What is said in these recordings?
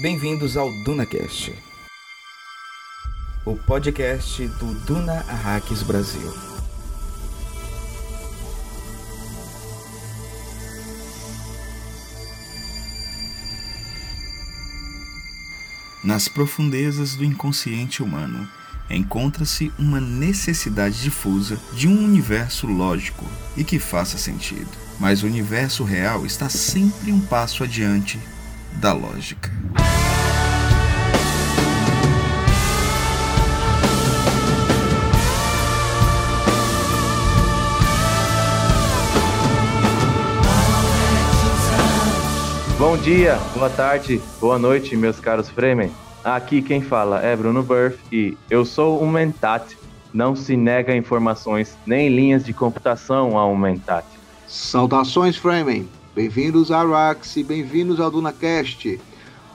Bem-vindos ao DunaCast, o podcast do Duna Arraques Brasil. Nas profundezas do inconsciente humano encontra-se uma necessidade difusa de um universo lógico e que faça sentido. Mas o universo real está sempre um passo adiante da lógica. Bom dia, boa tarde, boa noite, meus caros Fremen. Aqui quem fala é Bruno Burff e eu sou um Mentat. Não se nega informações nem linhas de computação a um Mentat. Saudações, Fremen. Bem-vindos a Arax e bem-vindos ao DunaCast.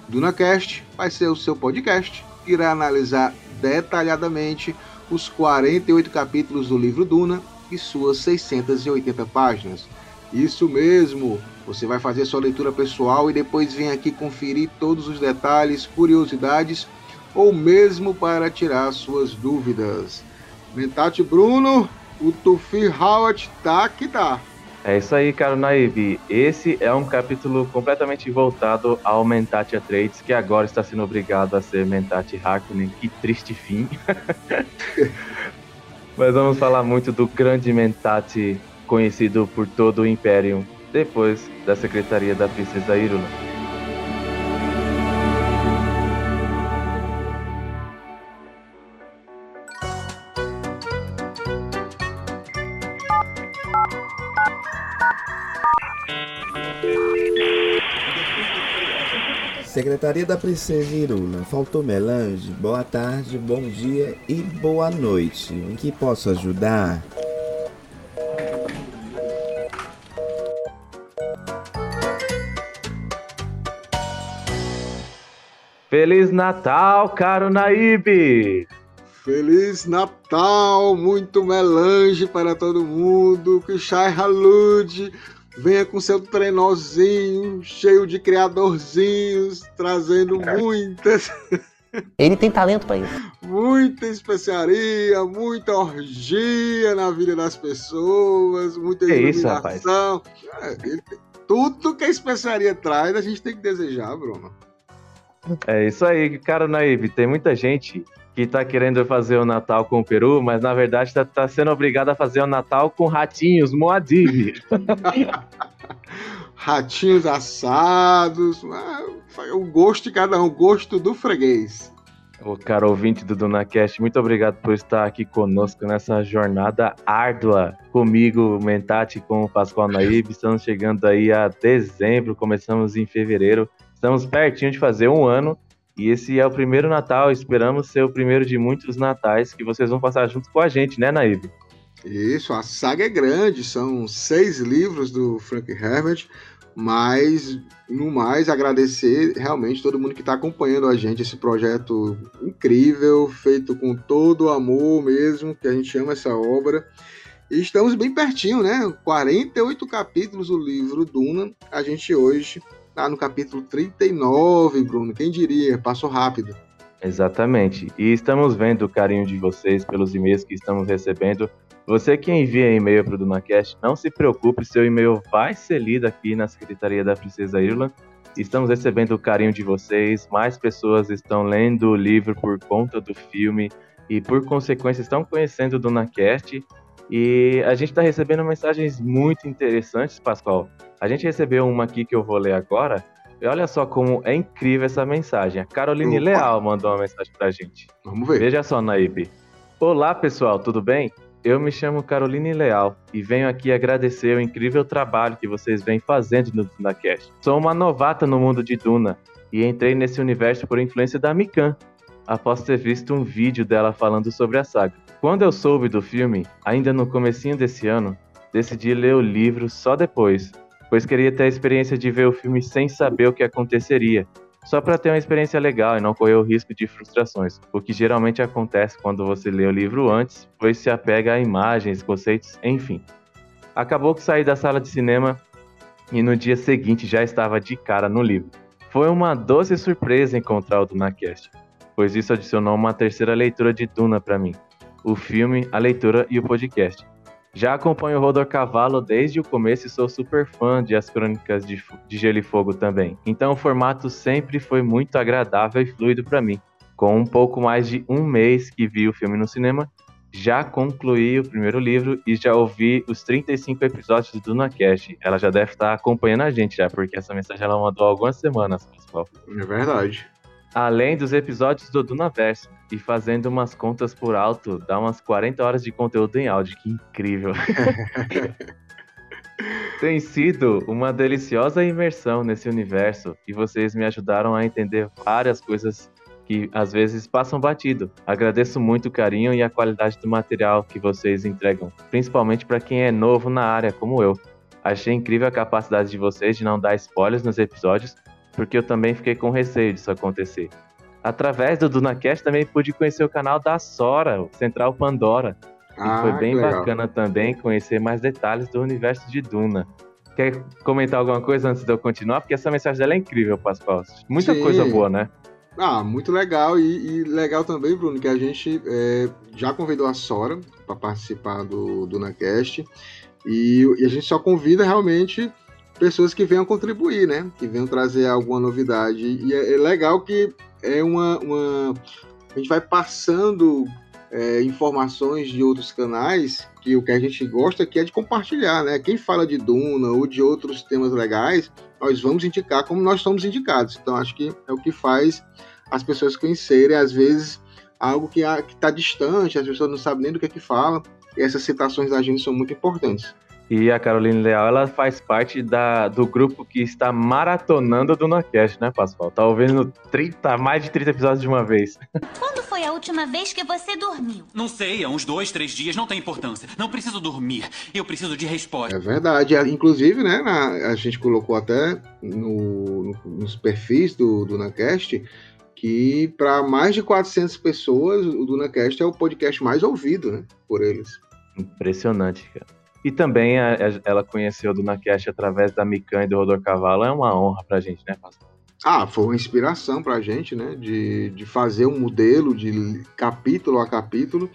DunaCast vai ser o seu podcast que irá analisar detalhadamente os 48 capítulos do livro Duna e suas 680 páginas. Isso mesmo, você vai fazer sua leitura pessoal e depois vem aqui conferir todos os detalhes, curiosidades ou mesmo para tirar suas dúvidas. Mentate Bruno, o Tufi Howard tá que tá. É isso aí, caro Naib. Esse é um capítulo completamente voltado ao Mentate Atreides, que agora está sendo obrigado a ser Mentate Harkonnen. Que triste fim. Mas vamos falar muito do grande Mentate conhecido por todo o Império depois da Secretaria da Princesa Irula. Secretaria da Princesa Irula, faltou melange, boa tarde, bom dia e boa noite. Em que posso ajudar? Feliz Natal, caro Naíbe! Feliz Natal, muito melange para todo mundo, que Shai Halud venha com seu trenózinho cheio de criadorzinhos, trazendo muitas. Ele tem talento para isso. Muita especiaria, muita orgia na vida das pessoas, muita Que isso, iluminação. É, ele- tudo que a especiaria traz, a gente tem que desejar, Bruno. É isso aí, cara Naíbe. Tem muita gente que tá querendo fazer o Natal com o Peru, mas na verdade tá, tá sendo obrigado a fazer o Natal com ratinhos, Moadib. Ratinhos assados, ah, o gosto de cada um, o gosto do freguês. O cara ouvinte do DunaCast, muito obrigado por estar aqui conosco nessa jornada árdua. Comigo, Mentate, com o Pascoal Naíbe. Estamos chegando aí a dezembro, começamos em fevereiro. Estamos pertinho de fazer um ano. E esse é o primeiro Natal. Esperamos ser o primeiro de muitos natais que vocês vão passar junto com a gente, né, Naíbe? Isso, a saga é grande, são seis livros do Frank Herbert, mas no mais agradecer realmente todo mundo que está acompanhando a gente, esse projeto incrível, feito com todo o amor mesmo, que a gente ama essa obra. E estamos bem pertinho, né? 48 capítulos do livro Duna. A gente hoje está no capítulo 39, Bruno. Quem diria? Passou rápido. Exatamente. E estamos vendo o carinho de vocês pelos e-mails que estamos recebendo. Você que envia e-mail para o DunaCast, não se preocupe, seu e-mail vai ser lido aqui na Secretaria da Princesa Irla. Estamos recebendo o carinho de vocês, mais pessoas estão lendo o livro por conta do filme e, por consequência, estão conhecendo o DunaCast. E a gente está recebendo mensagens muito interessantes, Pascoal. A gente recebeu uma aqui que eu vou ler agora. E olha só como é incrível essa mensagem. A Caroline Opa. Leal mandou uma mensagem pra gente. Vamos ver. Veja só, Naíbe. Olá, pessoal, tudo bem? Eu me chamo Caroline Leal e venho aqui agradecer o incrível trabalho que vocês vêm fazendo no DunaCast. Sou uma novata no mundo de Duna e entrei nesse universo por influência da Mikan, após ter visto um vídeo dela falando sobre a saga. Quando eu soube do filme, ainda no comecinho desse ano, decidi ler o livro só depois, pois queria ter a experiência de ver o filme sem saber o que aconteceria, só para ter uma experiência legal e não correr o risco de frustrações, o que geralmente acontece quando você lê o livro antes, pois se apega a imagens, conceitos, enfim. Acabou que saí da sala de cinema e no dia seguinte já estava de cara no livro. Foi uma doce surpresa encontrar o DunaCast, pois isso adicionou uma terceira leitura de Duna para mim: o filme, a leitura e o podcast. Já acompanho o Rodor Cavalo desde o começo e sou super fã de As Crônicas de, de Gelo e Fogo também. Então o formato sempre foi muito agradável e fluido para mim. Com um pouco mais de um mês que vi o filme no cinema, já concluí o primeiro livro e já ouvi os 35 episódios do DunaCast. Ela já deve estar acompanhando a gente já, porque essa mensagem ela mandou há algumas semanas, pessoal. É verdade. Além dos episódios do Dunaverso, e fazendo umas contas por alto, dá umas 40 horas de conteúdo em áudio. Que incrível! Tem sido uma deliciosa imersão nesse universo e vocês me ajudaram a entender várias coisas que às vezes passam batido. Agradeço muito o carinho e a qualidade do material que vocês entregam, principalmente para quem é novo na área, como eu. Achei incrível a capacidade de vocês de não dar spoilers nos episódios porque eu também fiquei com receio disso acontecer. Através do DunaCast também pude conhecer o canal da Sora, o Central Pandora. Ah, e foi bem bacana também conhecer mais detalhes do universo de Duna. Quer comentar alguma coisa antes de eu continuar? Porque essa mensagem dela é incrível, Pascoal. Muita Sim. coisa boa, né? Ah, muito legal. E, e legal também, Bruno, que a gente é, já convidou a Sora para participar do DunaCast. E, e a gente só convida realmente pessoas que venham contribuir, né? Que venham trazer alguma novidade. E é, é legal que é uma, uma, A gente vai passando é, informações de outros canais, que o que a gente gosta aqui é de compartilhar, né? Quem fala de Duna ou de outros temas legais, nós vamos indicar como nós somos indicados. Então, acho que é o que faz as pessoas conhecerem, às vezes, algo que está distante, as pessoas não sabem nem do que é que fala, e essas citações da gente são muito importantes. E a Caroline Leal, ela faz parte da, do grupo que está maratonando o DunaCast, né, Pascoal? Tá ouvindo 30, mais de 30 episódios de uma vez. Quando foi a última vez que você dormiu? Não sei, há uns dois, três dias, não tem importância. Não preciso dormir, eu preciso de resposta. É verdade, inclusive, né, na, a gente colocou até no, no, nos perfis do DunaCast que para mais de 400 pessoas o DunaCast é o podcast mais ouvido, né, por eles. Impressionante, cara. E também a, a, ela conheceu do Nakesh através da Mikan e do Rodor Cavalo. É uma honra pra gente, né, Pastor? Ah, foi uma inspiração pra gente, né? De, de fazer um modelo de capítulo a capítulo,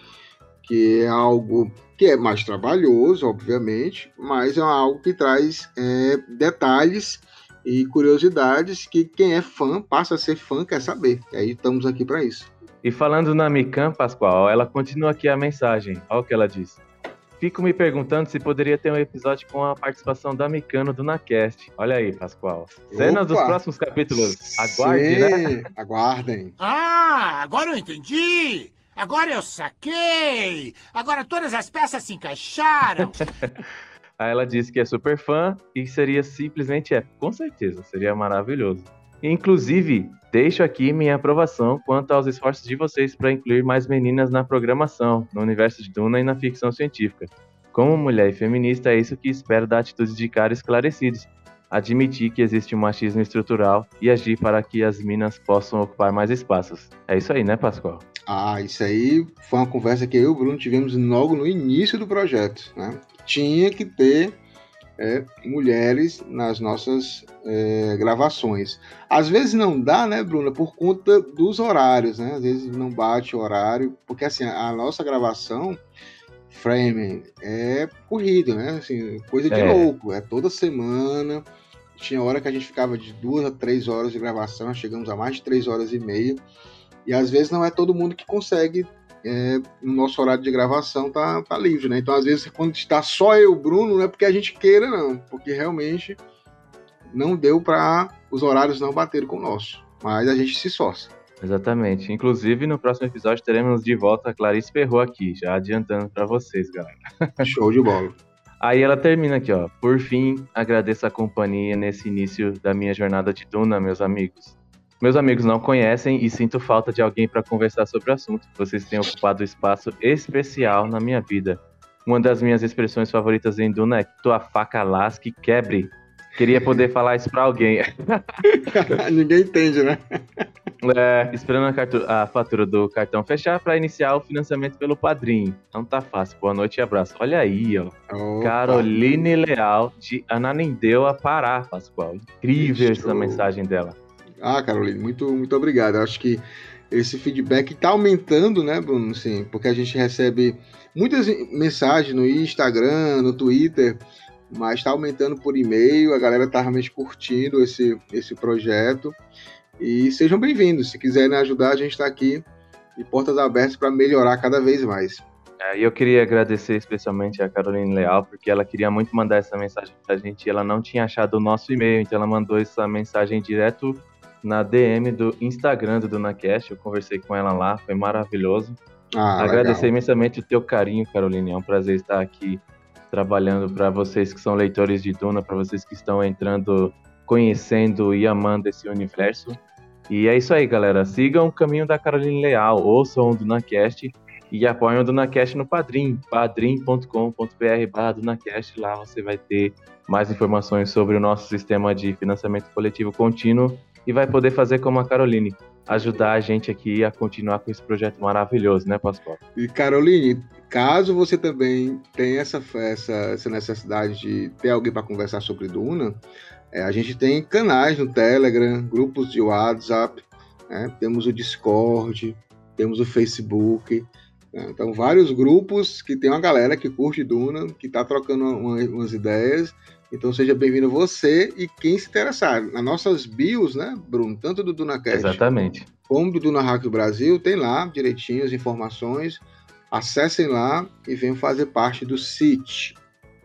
que é algo que é mais trabalhoso, obviamente, mas é algo que traz é, detalhes e curiosidades que quem é fã passa a ser fã quer saber. E aí estamos aqui para isso. E falando na Mikan, Pascoal, ela continua aqui a mensagem. Olha o que ela diz. Fico me perguntando se poderia ter um episódio com a participação da Micano do Nacast. Olha aí, Pascoal. Cenas dos próximos capítulos. Aguarde, né? Aguardem. Ah, agora eu entendi! Agora eu saquei! Agora todas as peças se encaixaram! aí ela disse que é super fã e seria simplesmente épico. Com certeza, seria maravilhoso. Inclusive, deixo aqui minha aprovação quanto aos esforços de vocês para incluir mais meninas na programação, no universo de Duna e na ficção científica. Como mulher e feminista, é isso que espero da atitude de caras esclarecidos. Admitir que existe um machismo estrutural e agir para que as minas possam ocupar mais espaços. É isso aí, né, Pascoal? Ah, isso aí foi uma conversa que eu e o Bruno tivemos logo no início do projeto. Né? Tinha que ter é, mulheres nas nossas é, gravações. Às vezes não dá, né, Bruna, por conta dos horários, né? Às vezes não bate o horário, porque assim, a nossa gravação, framing, é corrido, né? Assim, coisa de é. louco, é toda semana. Tinha hora que a gente ficava de duas a três horas de gravação, chegamos a mais de três horas e meia. E às vezes não é todo mundo que consegue é, no nosso horário de gravação tá, tá livre, né? Então, às vezes, quando está só eu e o Bruno, não é porque a gente queira, não, porque realmente não deu para os horários não baterem com o nosso. Mas a gente se esforça. Exatamente. Inclusive, no próximo episódio teremos de volta a Clarice Ferro aqui, já adiantando para vocês, galera. Show de bola. Aí ela termina aqui, ó. Por fim, agradeço a companhia nesse início da minha jornada de Duna, meus amigos. Meus amigos não conhecem e sinto falta de alguém para conversar sobre o assunto. Vocês têm ocupado um espaço especial na minha vida. Uma das minhas expressões favoritas em Duna é tua faca lasque quebre. Queria poder falar isso pra alguém. Ninguém entende, né? É, esperando a, a, fatura do cartão fechar para iniciar o financiamento pelo padrinho. Não tá fácil. Boa noite e abraço. Olha aí, ó. Opa. Caroline Leal de Ananindeua, Pará, Pascoal. Incrível essa mensagem dela. Ah, Caroline, muito, muito obrigado. Eu acho que esse feedback está aumentando, né, Bruno? Sim, porque a gente recebe muitas mensagens no Instagram, no Twitter, mas está aumentando por e-mail. A galera está realmente curtindo esse, esse projeto. E sejam bem-vindos. Se quiserem ajudar, a gente está aqui de portas abertas para melhorar cada vez mais. É, eu queria agradecer especialmente a Caroline Leal, porque ela queria muito mandar essa mensagem para a gente e ela não tinha achado o nosso e-mail, então ela mandou essa mensagem direto na DM do Instagram do DunaCast. Eu conversei com ela lá, foi maravilhoso. Ah, Agradecer legal. imensamente o teu carinho, Caroline. É um prazer estar aqui trabalhando para vocês que são leitores de Duna, para vocês que estão entrando, conhecendo e amando esse universo. E é isso aí, galera. Sigam o caminho da Caroline Leal, ouçam o DunaCast e apoiem o DunaCast no Padrim, padrim.com.br DunaCast. Lá você vai ter mais informações sobre o nosso sistema de financiamento coletivo contínuo e vai poder fazer como a Caroline, ajudar a gente aqui a continuar com esse projeto maravilhoso, né, Pascoal? E Caroline, caso você também tenha essa, essa, essa necessidade de ter alguém para conversar sobre Duna, é, a gente tem canais no Telegram, grupos de WhatsApp, né, temos o Discord, temos o Facebook. Né, então, vários grupos que tem uma galera que curte Duna, que está trocando uma, umas ideias então seja bem-vindo você e quem se interessar. Nas nossas bios, né, Bruno? Tanto do DunaCast Exatamente. como do Duna Hack Brasil, tem lá direitinho as informações. Acessem lá e venham fazer parte do CIT.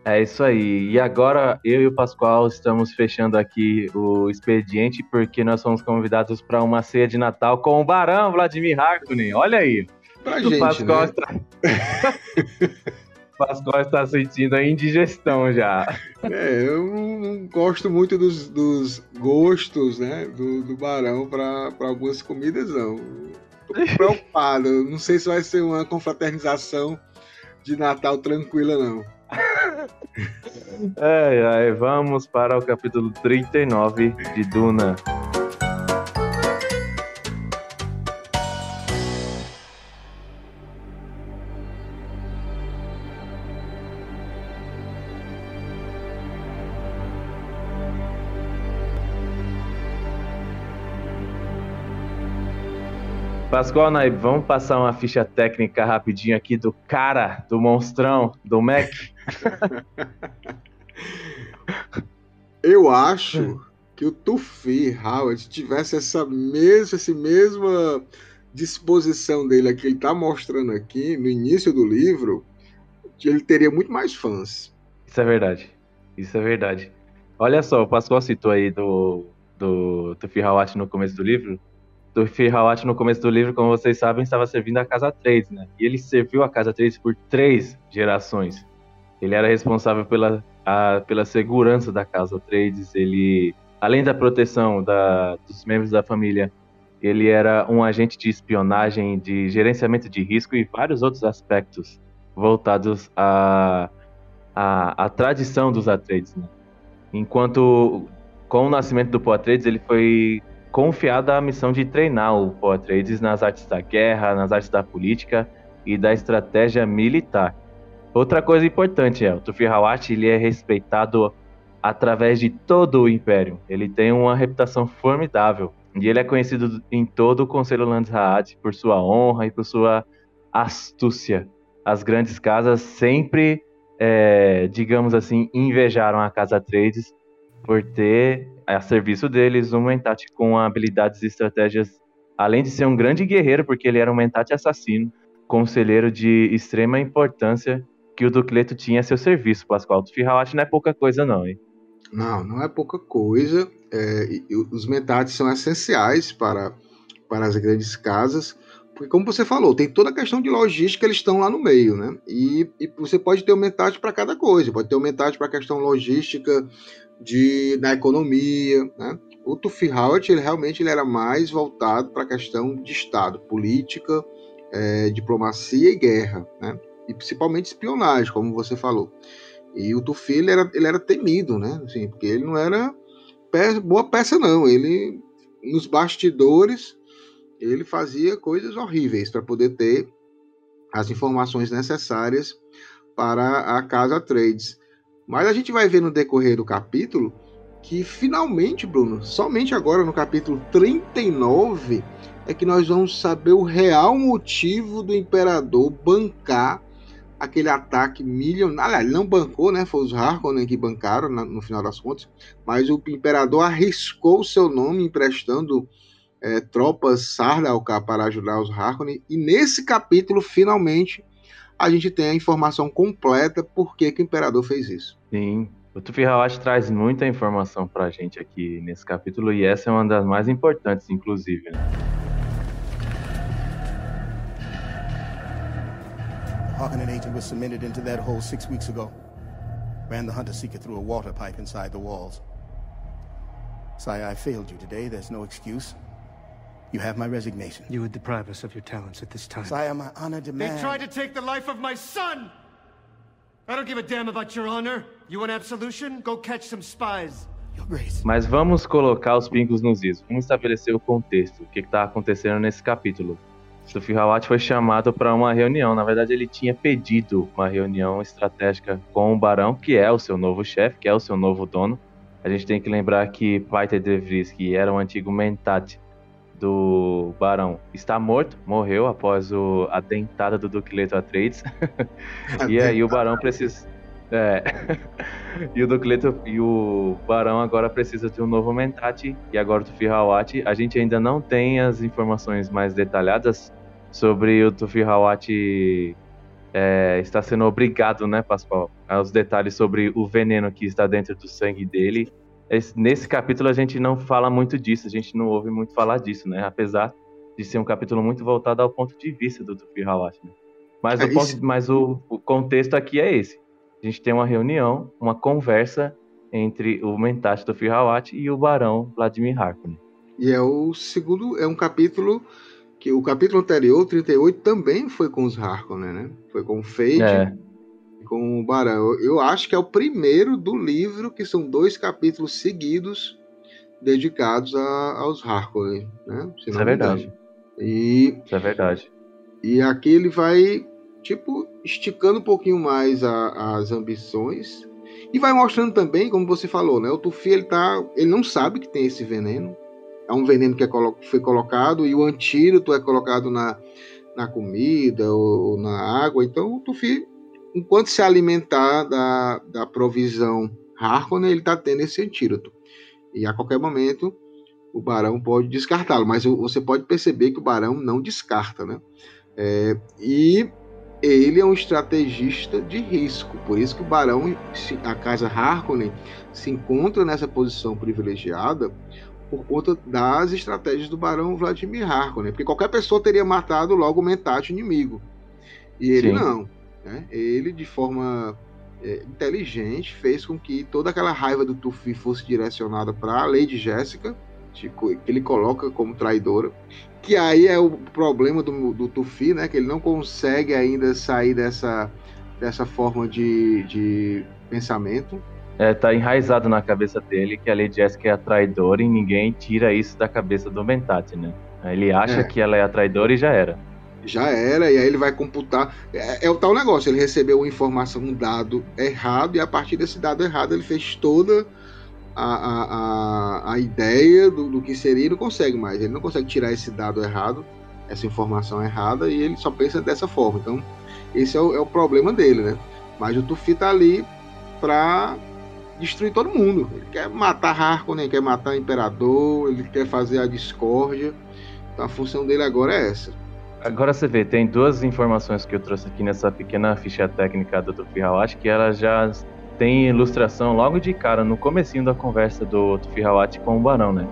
É isso aí. E agora eu e o Pascoal estamos fechando aqui o expediente porque nós somos convidados para uma ceia de Natal com o Barão Vladimir Harkonnen. Olha aí. Pra o gente, Pascoal né? Pascoal está sentindo a indigestão já. É, eu não gosto muito dos, dos gostos né, do, do Barão para algumas comidas, não. Tô preocupado. Não sei se vai ser uma confraternização de Natal tranquila, não. É, é, vamos para o capítulo 39 de Duna. Pascoal Naib, vamos passar uma ficha técnica rapidinho aqui do cara, do monstrão, do Mac. Eu acho que o Tufi Howard tivesse essa mesma, essa mesma disposição dele que ele está mostrando aqui no início do livro, ele teria muito mais fãs. Isso é verdade. Isso é verdade. Olha só, o Pascoal citou aí do, do Tufi Howard no começo do livro do Firhawat no começo do livro, como vocês sabem, estava servindo a Casa 3, né? E ele serviu a Casa 3 por três gerações. Ele era responsável pela, a, pela segurança da Casa 3, ele, além da proteção da, dos membros da família, ele era um agente de espionagem, de gerenciamento de risco e vários outros aspectos voltados à, à, à tradição dos Atreides, né? Enquanto com o nascimento do Poatreides, ele foi confiada a missão de treinar o Paul Atreides nas artes da guerra, nas artes da política e da estratégia militar. Outra coisa importante é, o Tufi Hawat ele é respeitado através de todo o Império. Ele tem uma reputação formidável e ele é conhecido em todo o Conselho Landsraad por sua honra e por sua astúcia. As grandes casas sempre, é, digamos assim, invejaram a Casa Atreides por ter a serviço deles um Mentat com habilidades e estratégias, além de ser um grande guerreiro, porque ele era um Mentat assassino, conselheiro de extrema importância que o Ducleto tinha a seu serviço, Pascoal. Tu Firrawat não é pouca coisa não, hein? Não, não é pouca coisa. É, os Mentats são essenciais para, para as grandes casas, porque como você falou, tem toda a questão de logística, eles estão lá no meio, né? E, e você pode ter um Mentat para cada coisa, pode ter um Mentat para a questão logística, de, na economia. Né? O Tufi Howard, ele realmente ele era mais voltado para a questão de Estado, política, é, diplomacia e guerra, né? e principalmente espionagem, como você falou. E o Tufi ele era, ele era temido, né? Assim, porque ele não era peça, boa peça, não. Ele, nos bastidores, ele fazia coisas horríveis para poder ter as informações necessárias para a casa Trades. Mas a gente vai ver no decorrer do capítulo que finalmente, Bruno, somente agora no capítulo 39 é que nós vamos saber o real motivo do imperador bancar aquele ataque milionário. Aliás, ele não bancou, né? Foi os Harkonnen que bancaram no final das contas, mas o imperador arriscou seu nome emprestando é, tropas Sardauka para ajudar os Harkonnen. E nesse capítulo, finalmente, a gente tem a informação completa por que, que o imperador fez isso. Sim. O Tufi Hawashi traz muita informação para a gente aqui nesse capítulo e essa é uma das mais importantes, inclusive. Né? Harkonnen agent was cemented into that hole six weeks ago. Ran the hunter seeker through a water pipe inside the walls. Sai, I failed you today. There's no excuse. You have my resignation. You would deprive us of your talents at this time. Sire, my honor demands... They tried to take the life of my son! I don't give a damn about your honor. You want absolution? Go catch some spies. Mas vamos colocar os pingos nos is. Vamos estabelecer o contexto. O que está acontecendo nesse capítulo. Sufi Hawat foi chamado para uma reunião. Na verdade, ele tinha pedido uma reunião estratégica com o Barão, que é o seu novo chefe, que é o seu novo dono. A gente tem que lembrar que Peter De Vries, que era o antigo mentat do Barão está morto, morreu após o, a dentada do Duque Leto Atreides. e aí o Barão precisa. É. e o Duque Leto, e o Barão agora precisa de um novo Mentat e agora do Firhawat. A gente ainda não tem as informações mais detalhadas sobre o Tufi Hawat é, está sendo obrigado, né, Pascoal, aos detalhes sobre o veneno que está dentro do sangue dele esse, nesse capítulo a gente não fala muito disso, a gente não ouve muito falar disso, né? Apesar de ser um capítulo muito voltado ao ponto de vista do Tufi Hawash, né? Mas, é o, ponto, mas o, o, contexto aqui é esse. A gente tem uma reunião, uma conversa entre o Mentat do Firhawat e o Barão Vladimir Harkonnen. E é o segundo, é um capítulo que o capítulo anterior, 38, também foi com os Harkonnen, né? Foi com o Fade é com o Barão. Eu acho que é o primeiro do livro, que são dois capítulos seguidos dedicados a, aos Harkonnen, né? Isso é verdade. E, Isso é verdade. E aqui ele vai, tipo, esticando um pouquinho mais a, as ambições e vai mostrando também, como você falou, né? O Tufi, ele, tá, ele não sabe que tem esse veneno. É um veneno que é, foi colocado e o antídoto é colocado na, na comida ou, ou na água. Então o Tufi enquanto se alimentar da, da provisão Harkonnen, ele está tendo esse antídoto. E a qualquer momento o Barão pode descartá-lo, mas você pode perceber que o Barão não descarta, né? É, e ele é um estrategista de risco, por isso que o Barão, a casa Harkonnen, se encontra nessa posição privilegiada por conta das estratégias do Barão Vladimir Harkonnen, porque qualquer pessoa teria matado logo o mentate inimigo, e ele Sim. não. Né? Ele, de forma é, inteligente, fez com que toda aquela raiva do Tufi fosse direcionada para a Lady Jéssica, tipo, que ele coloca como traidora. Que aí é o problema do, do Tufi, né? Que ele não consegue ainda sair dessa, dessa forma de, de pensamento. É, tá enraizado na cabeça dele que a Lady Jessica é a traidora e ninguém tira isso da cabeça do Mentat, né? Ele acha é. que ela é a traidora e já era já era, e aí ele vai computar. É, é, o tal negócio, ele recebeu uma informação, um dado errado, e a partir desse dado errado ele fez toda a, a, a, a ideia do, do, que seria e não consegue mais. Ele não consegue tirar esse dado errado, essa informação errada, e ele só pensa dessa forma. Então, esse é o, é o problema dele, né? Mas o Tufi tá ali pra destruir todo mundo. Ele quer matar Harkonnen, quer matar o Imperador, ele quer fazer a discórdia. Então a função dele agora é essa. Agora você vê, tem duas informações que eu trouxe aqui nessa pequena ficha técnica do Tufi Hawat, que ela já tem ilustração logo de cara, no comecinho da conversa do Tufi Hawat com o Barão, né?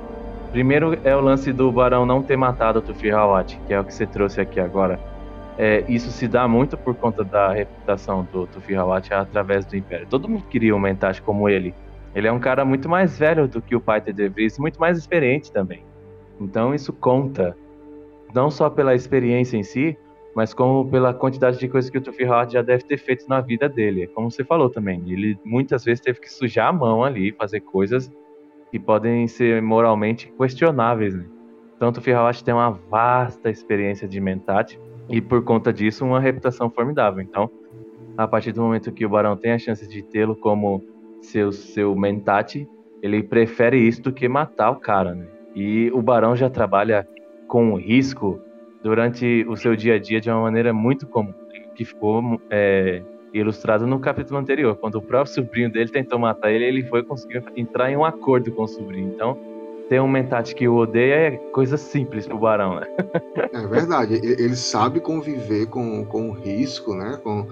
Primeiro é o lance do Barão não ter matado o Tufi Hawat, que é o que você trouxe aqui agora. É, isso se dá muito por conta da reputação do Tufi Hawat através do Império. Todo mundo queria um Mentat como ele. Ele é um cara muito mais velho do que o pai de muito mais experiente também. Então isso conta não só pela experiência em si, mas como pela quantidade de coisas que o Tufi Howard já deve ter feito na vida dele. É como você falou também, ele muitas vezes teve que sujar a mão ali, fazer coisas que podem ser moralmente questionáveis. Né? Então o Tufi Howard tem uma vasta experiência de mentate e por conta disso uma reputação formidável. Então, a partir do momento que o Barão tem a chance de tê-lo como seu seu mentate, ele prefere isso do que matar o cara, né? E o Barão já trabalha com risco durante o seu dia a dia de uma maneira muito comum, que ficou é, ilustrado no capítulo anterior, quando o próprio sobrinho dele tentou matar ele, ele foi conseguir entrar em um acordo com o sobrinho. Então, ter um mentate que o odeia é coisa simples pro Barão, né? é verdade, ele sabe conviver com, com o risco, né? Com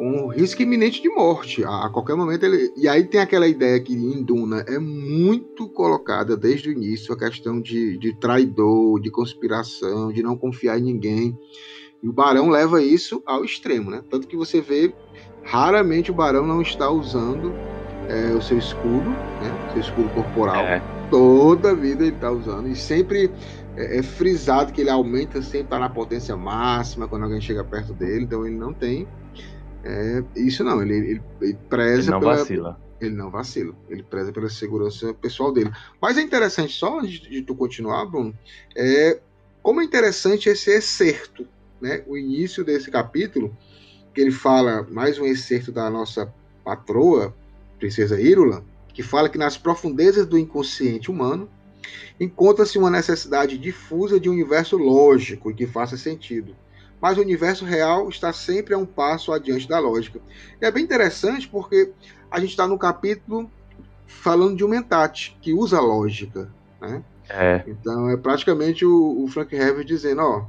um risco iminente de morte. A, a, qualquer momento ele. E aí tem aquela ideia que em Duna é muito colocada desde o início a questão de, de traidor, de conspiração, de não confiar em ninguém. E o Barão leva isso ao extremo, né? Tanto que você vê raramente o Barão não está usando é, o seu escudo, né? Seu escudo corporal. É. Toda a vida ele está usando. E sempre é, é, frisado que ele aumenta, sempre está na potência máxima quando alguém chega perto dele. Então ele não tem é, isso não, ele, ele, ele preza. Ele não pela, vacila. Ele não vacila. Ele preza pela segurança pessoal dele. Mas é interessante, só antes de tu continuar, Bruno, é como é interessante esse excerto, né? O início desse capítulo, que ele fala mais um excerto da nossa patroa, Princesa Írula, que fala que nas profundezas do inconsciente humano encontra-se uma necessidade difusa de um universo lógico e que faça sentido mas o universo real está sempre a um passo adiante da lógica. E é bem interessante porque a gente está no capítulo falando de um mentate, que usa lógica. Né? É. Então é praticamente o, o Frank Herbert dizendo, ó,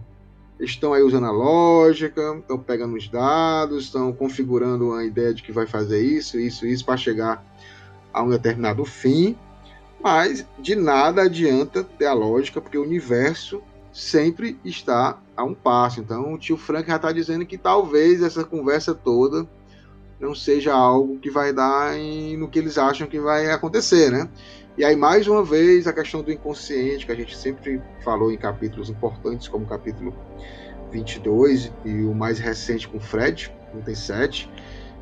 estão aí usando a lógica, estão pegando os dados, estão configurando a ideia de que vai fazer isso, isso, isso para chegar a um determinado fim, mas de nada adianta ter a lógica, porque o universo sempre está a um passo. Então o tio Frank já está dizendo que talvez essa conversa toda não seja algo que vai dar em, no que eles acham que vai acontecer, né? E aí, mais uma vez, a questão do inconsciente, que a gente sempre falou em capítulos importantes, como o capítulo 22 e o mais recente com Fred, 37,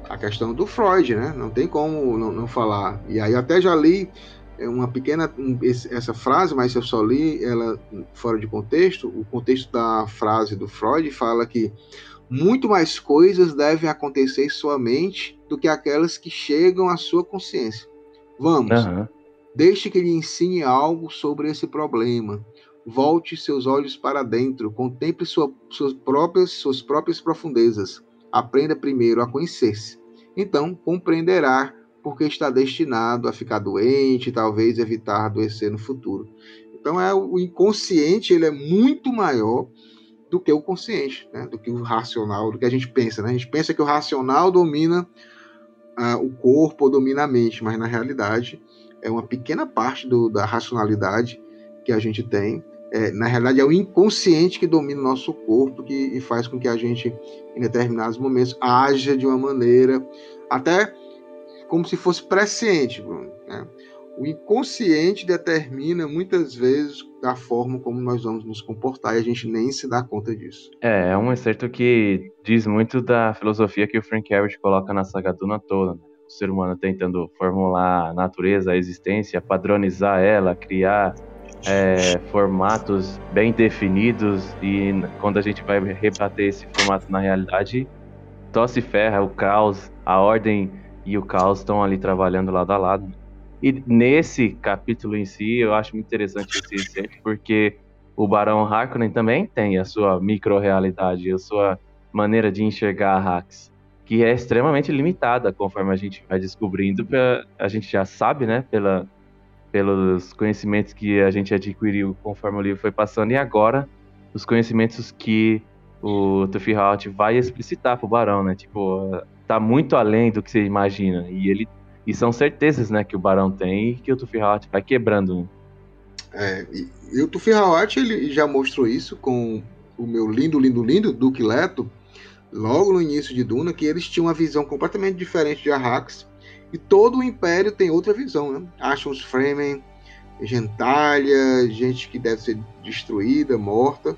a questão do Freud, né? Não tem como não, não falar. E aí, até já li uma pequena essa frase, mas eu só li ela fora de contexto. O contexto da frase do Freud fala que muito mais coisas devem acontecer em sua mente do que aquelas que chegam à sua consciência. Vamos, uhum. deixe que lhe ensine algo sobre esse problema. Volte seus olhos para dentro, contemple sua, suas próprias suas próprias profundezas. Aprenda primeiro a conhecer-se. Então compreenderá porque está destinado a ficar doente, talvez evitar adoecer no futuro. Então é o inconsciente ele é muito maior do que o consciente, né? do que o racional, do que a gente pensa. Né? A gente pensa que o racional domina uh, o corpo, domina a mente, mas na realidade é uma pequena parte do, da racionalidade que a gente tem. É, na realidade é o inconsciente que domina o nosso corpo que, e faz com que a gente, em determinados momentos, haja de uma maneira até como se fosse presciente, Bruno. Né? O inconsciente determina muitas vezes a forma como nós vamos nos comportar e a gente nem se dá conta disso. É, é um excerto que diz muito da filosofia que o Frank Herbert coloca na Sagaduna toda. Né? O ser humano tentando formular a natureza, a existência, padronizar ela, criar é, formatos bem definidos e quando a gente vai rebater esse formato na realidade, tosse ferra, o caos, a ordem e o Caos estão ali trabalhando lado a lado. E nesse capítulo em si, eu acho muito interessante esse exemplo, porque o Barão Harkonnen também tem a sua micro-realidade, a sua maneira de enxergar Hax, que é extremamente limitada, conforme a gente vai descobrindo, a gente já sabe, né, pela, pelos conhecimentos que a gente adquiriu conforme o livro foi passando, e agora os conhecimentos que o Tuffy Halt vai explicitar pro Barão, né, tipo, tá muito além do que você imagina. E ele e são certezas, né, que o Barão tem e que o Tufi Hawat vai quebrando. Né? É, e, e, o Tufi Hawat, ele já mostrou isso com o meu lindo, lindo, lindo Duque Leto, logo no início de Duna, que eles tinham uma visão completamente diferente de Arrax, e todo o Império tem outra visão, né? Acham os Fremen, gentalha, gente que deve ser destruída, morta,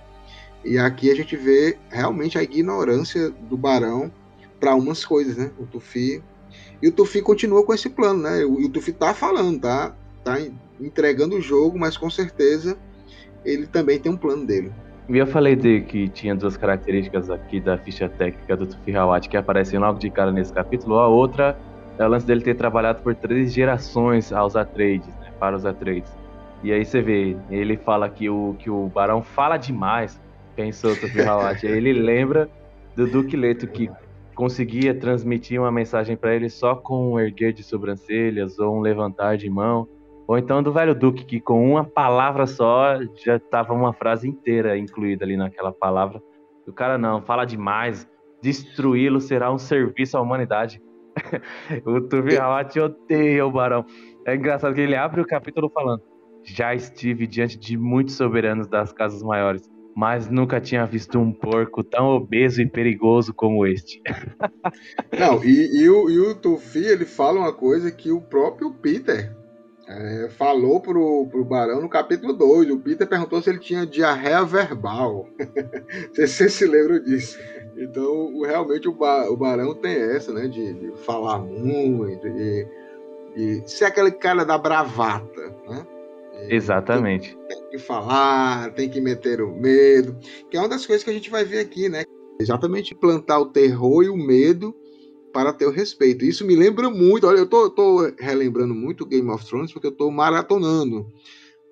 e aqui a gente vê realmente a ignorância do Barão para umas coisas, né? O Tufi. E o Tufi continua com esse plano, né? O, o Tufi tá falando, tá? Tá entregando o jogo, mas com certeza ele também tem um plano dele. E eu falei de que tinha duas características aqui da ficha técnica do Tufi Hawat que aparecem logo de cara nesse capítulo. A outra é o lance dele ter trabalhado por três gerações aos Atreides, né, para os Atreides. E aí você vê, ele fala que o, que o Barão fala demais, pensou Tufi Hawat. aí ele lembra do Duque Leto que conseguia transmitir uma mensagem para ele só com um erguer de sobrancelhas ou um levantar de mão. Ou então do velho Duque, que com uma palavra só já tava uma frase inteira incluída ali naquela palavra. O cara não, fala demais, destruí-lo será um serviço à humanidade. o Tuvi Hawat odeia o Barão. É engraçado que ele abre o capítulo falando: Já estive diante de muitos soberanos das casas maiores mas nunca tinha visto um porco tão obeso e perigoso como este. Não, e, e, o, e o Tufi, ele fala uma coisa que o próprio Peter é, falou pro, pro Barão no capítulo 2. O Peter perguntou se ele tinha diarreia verbal. Você se lembra disso. Então, realmente, o, ba, o Barão tem essa, né, de, de falar muito, de, de ser aquele cara da bravata, né? Exatamente. Tem, tem, que falar, tem que meter o medo, que é uma das coisas que a gente vai ver aqui, né? Exatamente plantar o terror e o medo para ter o respeito. Isso me lembra muito, olha, eu tô, tô relembrando muito Game of Thrones porque eu tô maratonando.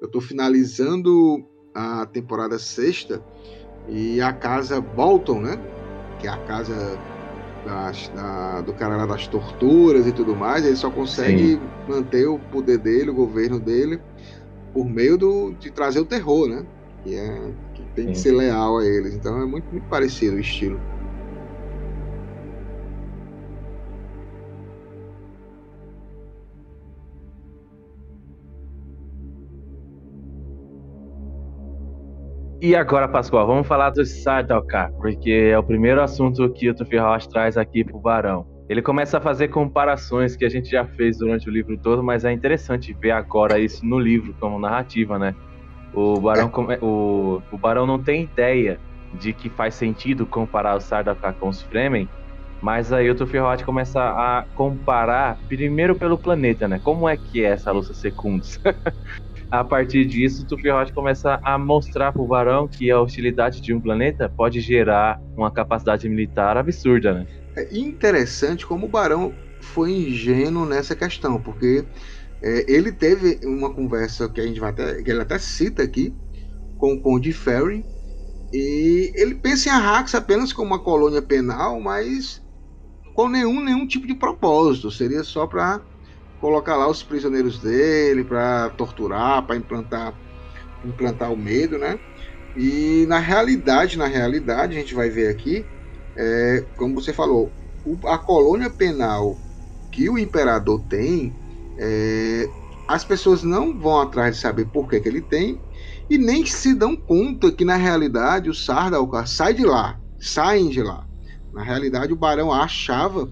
Eu tô finalizando a temporada sexta e a casa Bolton, né? Que é a casa das, da, do cara lá das torturas e tudo mais, ele só consegue Sim. manter o poder dele, o governo dele, por meio do, de trazer o terror, né? Que, é, que tem Sim. que ser leal a eles. Então é muito, muito parecido o estilo. E agora, Pascoal, vamos falar do Sardaukar, porque é o primeiro assunto que o Tufirroch traz aqui pro Barão. Ele começa a fazer comparações que a gente já fez durante o livro todo, mas é interessante ver agora isso no livro como narrativa, né? O Barão, o, o Barão não tem ideia de que faz sentido comparar o Sardaukar com os Fremen, mas aí o Tufirroch começa a comparar primeiro pelo planeta, né? Como é que é essa Luça Secundus? a partir disso, Tufirroch começa a mostrar para o Barão que a hostilidade de um planeta pode gerar uma capacidade militar absurda, né? É interessante como o Barão foi ingênuo nessa questão, porque é, ele teve uma conversa que a gente vai até, que ele até cita aqui com o Conde Ferry, e ele pensa em Arrax apenas como uma colônia penal, mas com nenhum, nenhum tipo de propósito, seria só para colocar lá os prisioneiros dele, para torturar, para implantar, implantar o medo, né? E na realidade, na realidade, a gente vai ver aqui é, como você falou, a colônia penal que o imperador tem, é, as pessoas não vão atrás de saber por que, que ele tem e nem se dão conta que na realidade o Sardaukar sai de lá, saem de lá. Na realidade, o barão achava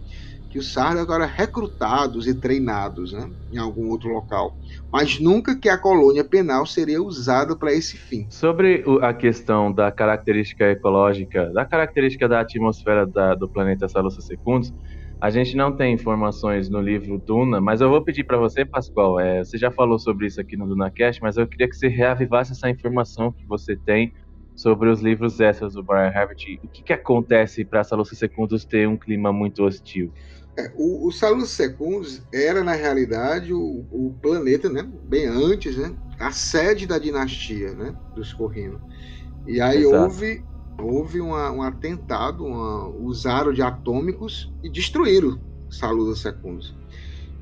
que os Sardaukar eram recrutados e treinados né, em algum outro local mas nunca que a colônia penal seria usada para esse fim. Sobre a questão da característica ecológica, da característica da atmosfera da, do planeta Salusa Secundus, a gente não tem informações no livro Duna, mas eu vou pedir para você, Pascoal, é, você já falou sobre isso aqui no DunaCast, mas eu queria que você reavivasse essa informação que você tem sobre os livros extras do Brian Herbert. O que, que acontece para Salusa Secundus ter um clima muito hostil? O, o Salus Secundus era, na realidade, o, o, planeta, né, bem antes, né, a sede da dinastia né, dos Corrino. E aí Exato. houve, houve uma, um atentado, uma, usaram de atômicos e destruíram Salus Secundus.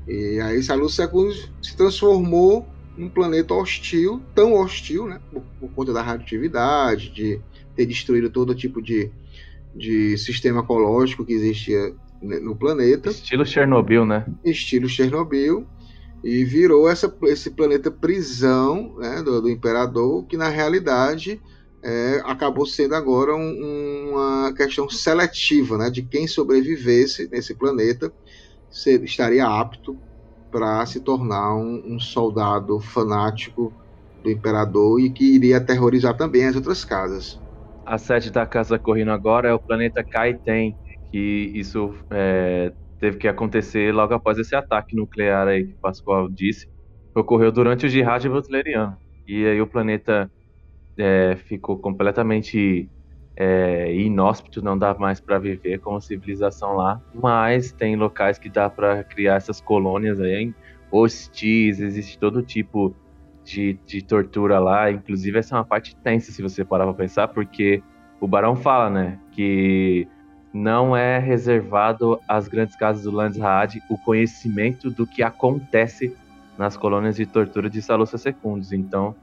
E aí Salus Secundus se transformou num planeta hostil, tão hostil, né, por, por conta da radioatividade, de ter destruído todo tipo de, de sistema ecológico que existia no planeta. Estilo Chernobyl, né? Estilo Chernobyl. E virou essa, esse planeta prisão né, do, do, imperador, que na realidade é, acabou sendo agora um, uma questão seletiva, né, de quem sobrevivesse nesse planeta ser, estaria apto para se tornar um, um, soldado fanático do imperador e que iria aterrorizar também as outras casas. A sede da casa correndo agora é o planeta Kaiten, que isso é, teve que acontecer logo após esse ataque nuclear aí que o Pascoal disse, ocorreu durante o Jihad Butleriano. E aí o planeta é, ficou completamente é inóspito, não dá mais para viver como civilização lá, mas tem locais que dá para criar essas colônias aí, hostis, existe todo tipo de, de tortura lá, inclusive essa é uma parte tensa se você parar pra pensar, porque o Barão fala, né, que não é reservado às grandes casas do Landsraad o conhecimento do que acontece nas colônias de tortura de Salusa Secundus. Então,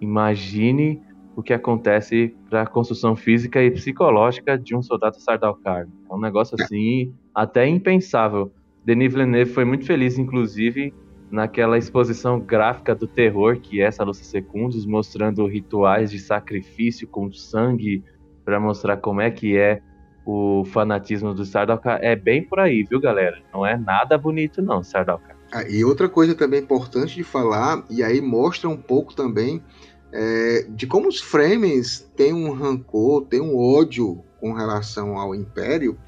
imagine o que acontece para a construção física e psicológica de um soldado Sardaukar. É um negócio assim até impensável. Denis Villeneuve foi muito feliz, inclusive, naquela exposição gráfica do terror que é essa Lúcia Secundus, mostrando rituais de sacrifício com sangue para mostrar como é que é o fanatismo do Sardaukar. É bem por aí, viu, galera? Não é nada bonito não, Sardaukar. Ah, e outra coisa também importante de falar, e aí mostra um pouco também é, de como os Fremens têm um rancor, têm um ódio com relação ao Império,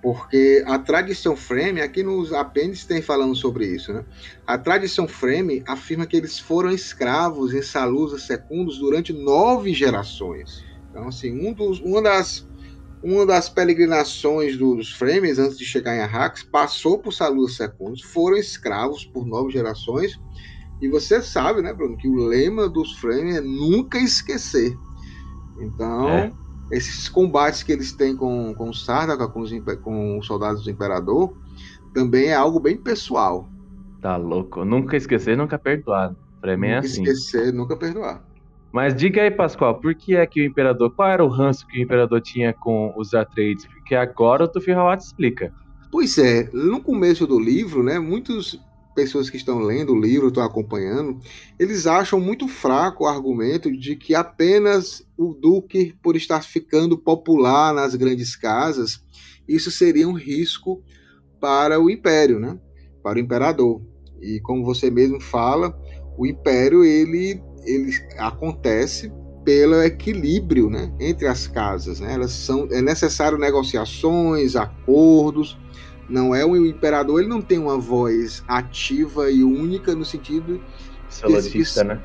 porque a tradição Freme, aqui nos apêndices tem falando sobre isso, né? A tradição Freme afirma que eles foram escravos em Salusa Secundos durante nove gerações. Então, assim, um dos, uma, das, uma das peregrinações dos Fremes, antes de chegar em Arrax, passou por Salusa Secundos, foram escravos por nove gerações, e você sabe, né, Bruno, que o lema dos Fremen é nunca esquecer. Então, é. esses combates que eles têm com, com o Sardaka, com os, com os soldados do Imperador, também é algo bem pessoal. Tá louco. Nunca esquecer, nunca perdoar. Fremen é assim. esquecer, nunca perdoar. Mas diga aí, Pascoal, por que é que o Imperador... Qual era o ranço que o Imperador tinha com os Atreides? Porque agora o Tufirrawat explica. Pois é, no começo do livro, né, muitos pessoas que estão lendo o livro, estão acompanhando, eles acham muito fraco o argumento de que apenas o Duque, por estar ficando popular nas grandes casas, isso seria um risco para o Império, né? para o Imperador. E como você mesmo fala, o Império ele, ele acontece pelo equilíbrio né, entre as casas. Né? Elas são, é necessário negociações, acordos, não é o imperador, ele não tem uma voz ativa e única no sentido absolutista, né?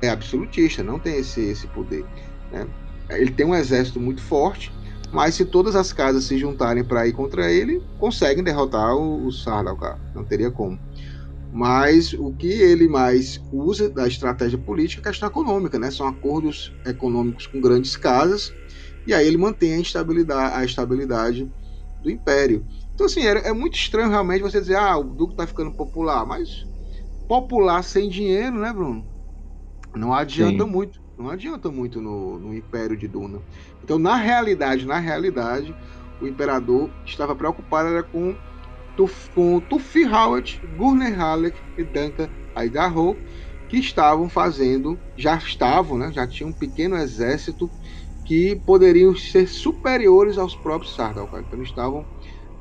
É absolutista, não tem esse esse poder. Né? Ele tem um exército muito forte, mas se todas as casas se juntarem para ir contra ele, conseguem derrotar o, o Sardaukar. Não teria como. Mas o que ele mais usa da estratégia política é a questão econômica, né? São acordos econômicos com grandes casas, e aí ele mantém a estabilidade, a estabilidade do império. Então, assim, é, é muito estranho realmente você dizer, ah, o Duque tá ficando popular, mas popular sem dinheiro, né, Bruno? Não adianta Sim. muito. Não adianta muito no, no Império de Duna. Então, na realidade, na realidade, o imperador estava preocupado era com, com Tufi Howard, Gurner Halleck e Duncan Idaho, que estavam fazendo, já estavam, né, já tinham um pequeno exército que poderiam ser superiores aos próprios Sardaukar. Então, estavam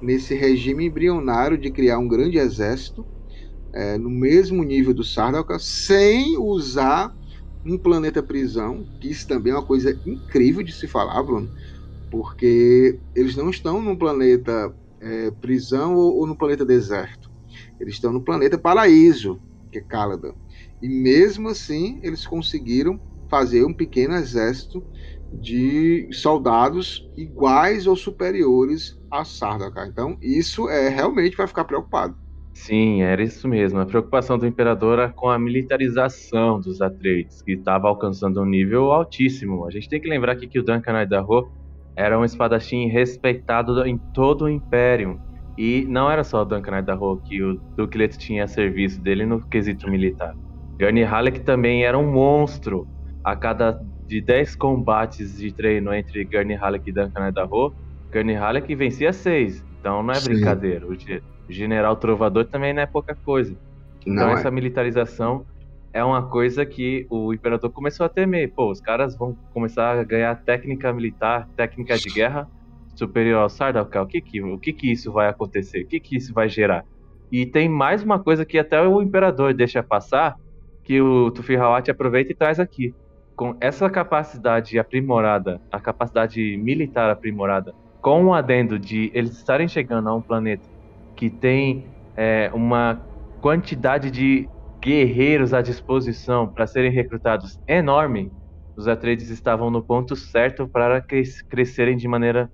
nesse regime embrionário de criar um grande exército é, no mesmo nível do Sardaukar, sem usar um planeta prisão, que isso também é uma coisa incrível de se falar, Bruno, porque eles não estão num planeta é, prisão ou, ou, no planeta deserto. Eles estão no planeta paraíso, que é Caladan. E mesmo assim, eles conseguiram fazer um pequeno exército de soldados iguais ou superiores a Sardaukar. Então, isso é realmente vai ficar preocupado. Sim, era isso mesmo. A preocupação do imperador era com a militarização dos Atreides, que estava alcançando um nível altíssimo. A gente tem que lembrar aqui que o Duncan Idaho era um espadachim respeitado em todo o Império. E não era só o Duncan Idaho que o Duque Leto tinha a serviço dele no quesito militar. Gurney Halleck também era um monstro. A cada de 10 combates de treino entre Gurney Halleck e Duncan Idaho, Gurney Halleck vencia 6. Então não é Sim. brincadeira. O general trovador também não é pouca coisa. Então não essa é. militarização é uma coisa que o imperador começou a temer. Pô, os caras vão começar a ganhar técnica militar, técnica de guerra superior ao Sardaukar. O que que, o que que isso vai acontecer? O que que isso vai gerar? E tem mais uma coisa que até o imperador deixa passar, que o Tufirrawat aproveita e traz aqui com essa capacidade aprimorada, a capacidade militar aprimorada, com o adendo de eles estarem chegando a um planeta que tem é, uma quantidade de guerreiros à disposição para serem recrutados enorme, os Atreides estavam no ponto certo para cres crescerem de maneira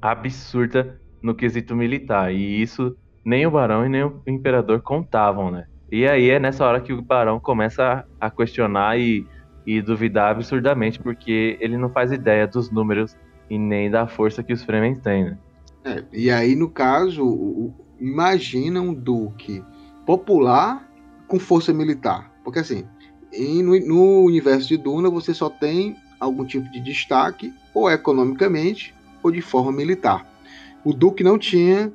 absurda no quesito militar. E isso nem o Barão e nem o Imperador contavam, né? E aí é nessa hora que o Barão começa a, questionar e, e duvidar absurdamente, porque ele não faz ideia dos números e nem da força que os Fremen têm, né? É, e aí, no caso, imagina um duque popular com força militar. Porque assim, em, no, no universo de Duna você só tem algum tipo de destaque, ou economicamente, ou de forma militar. O Duque não tinha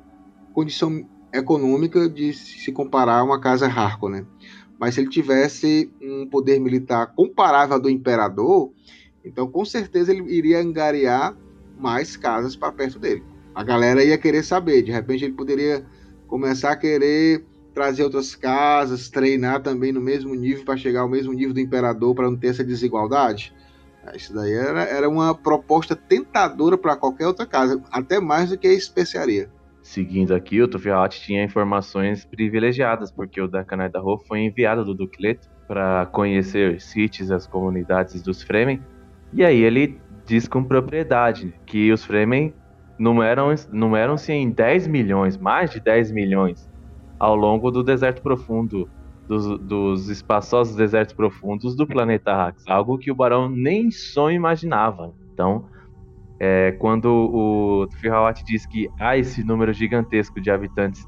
condição econômica de se comparar a uma casa Harkonnen. Mas se ele tivesse um poder militar comparável ao do imperador, então com certeza ele iria angariar mais casas para perto dele. A galera ia querer saber, de repente ele poderia começar a querer trazer outras casas, treinar também no mesmo nível para chegar ao mesmo nível do imperador para não ter essa desigualdade. É, isso daí era, era uma proposta tentadora para qualquer outra casa, até mais do que a especiaria. Seguindo aqui, o Tufihat tinha informações privilegiadas, porque o Dakanai da foi enviado do Ducleto para conhecer os sítios as comunidades dos Fremen. E aí ele diz com propriedade que os Fremen numeram-se numeram em 10 milhões, mais de 10 milhões ao longo do deserto profundo, dos, dos espaçosos desertos profundos do planeta Rax, algo que o Barão nem sonho imaginava. Então, é, quando o Firhawat diz que há esse número gigantesco de habitantes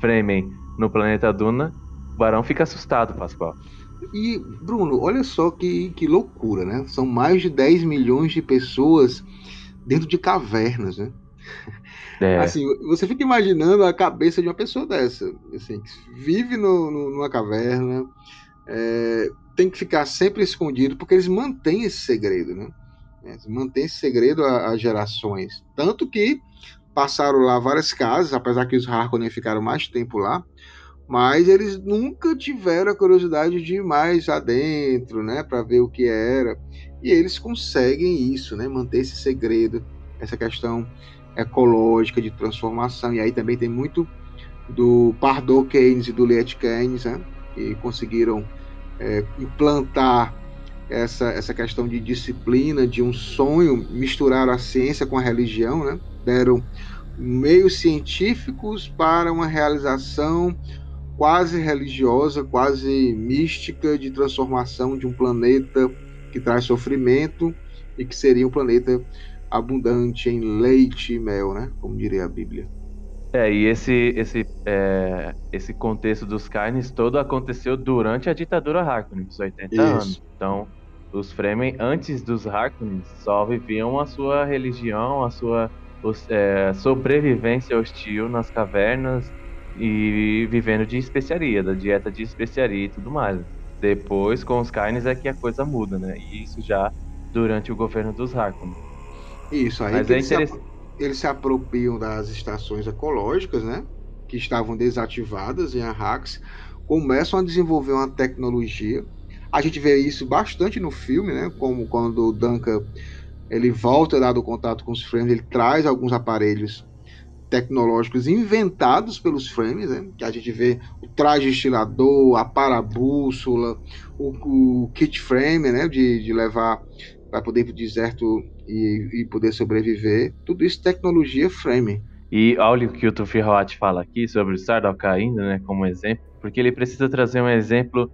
Fremen no planeta Duna, o Barão fica assustado, Pascoal. E, Bruno, olha só que, que loucura, né? São mais de 10 milhões de pessoas dentro de cavernas, né? É. Assim, você fica imaginando a cabeça de uma pessoa dessa, assim, que vive no, no, numa caverna, é, tem que ficar sempre escondido, porque eles mantêm esse segredo, né? Eles mantêm esse segredo a gerações. Tanto que passaram lá várias casas, apesar que os Harkonnen ficaram mais tempo lá, mas eles nunca tiveram a curiosidade de ir mais adentro, né, para ver o que era. E eles conseguem isso, né, manter esse segredo, essa questão ecológica de transformação. E aí também tem muito do Pardo Keynes e do Liet Keynes, né, que conseguiram é, implantar essa, essa questão de disciplina, de um sonho, misturar a ciência com a religião, né, deram meios científicos para uma realização quase religiosa, quase mística de transformação de um planeta que traz sofrimento e que seria um planeta abundante em leite e mel, né? Como diria a Bíblia. É, e esse, esse, é, esse contexto dos carnes todo aconteceu durante a ditadura Harkonnen, dos 80 Isso. anos. Então, os Fremen, antes dos Harkonnen, só viviam a sua religião, a sua é, sobrevivência hostil nas cavernas e vivendo de especiaria, da dieta de especiaria e tudo mais. Depois, com os carnes, é que a coisa muda, né? E isso já durante o governo dos Harkonnen. Isso, aí Mas é eles, se eles se apropriam das estações ecológicas, né? Que estavam desativadas em Arrax, começam a desenvolver uma tecnologia. A gente vê isso bastante no filme, né? Como quando o Duncan ele volta dado contato com os frames, ele traz alguns aparelhos tecnológicos inventados pelos frames, né? que a gente vê o traje estilador, a parabússola, o, o kit frame, né? de, de levar para poder ir para o deserto e, e, poder sobreviver. Tudo isso tecnologia frame. E olha o que o Tufi Hawat fala aqui sobre o Sardal caindo, né, como exemplo, porque ele precisa trazer um exemplo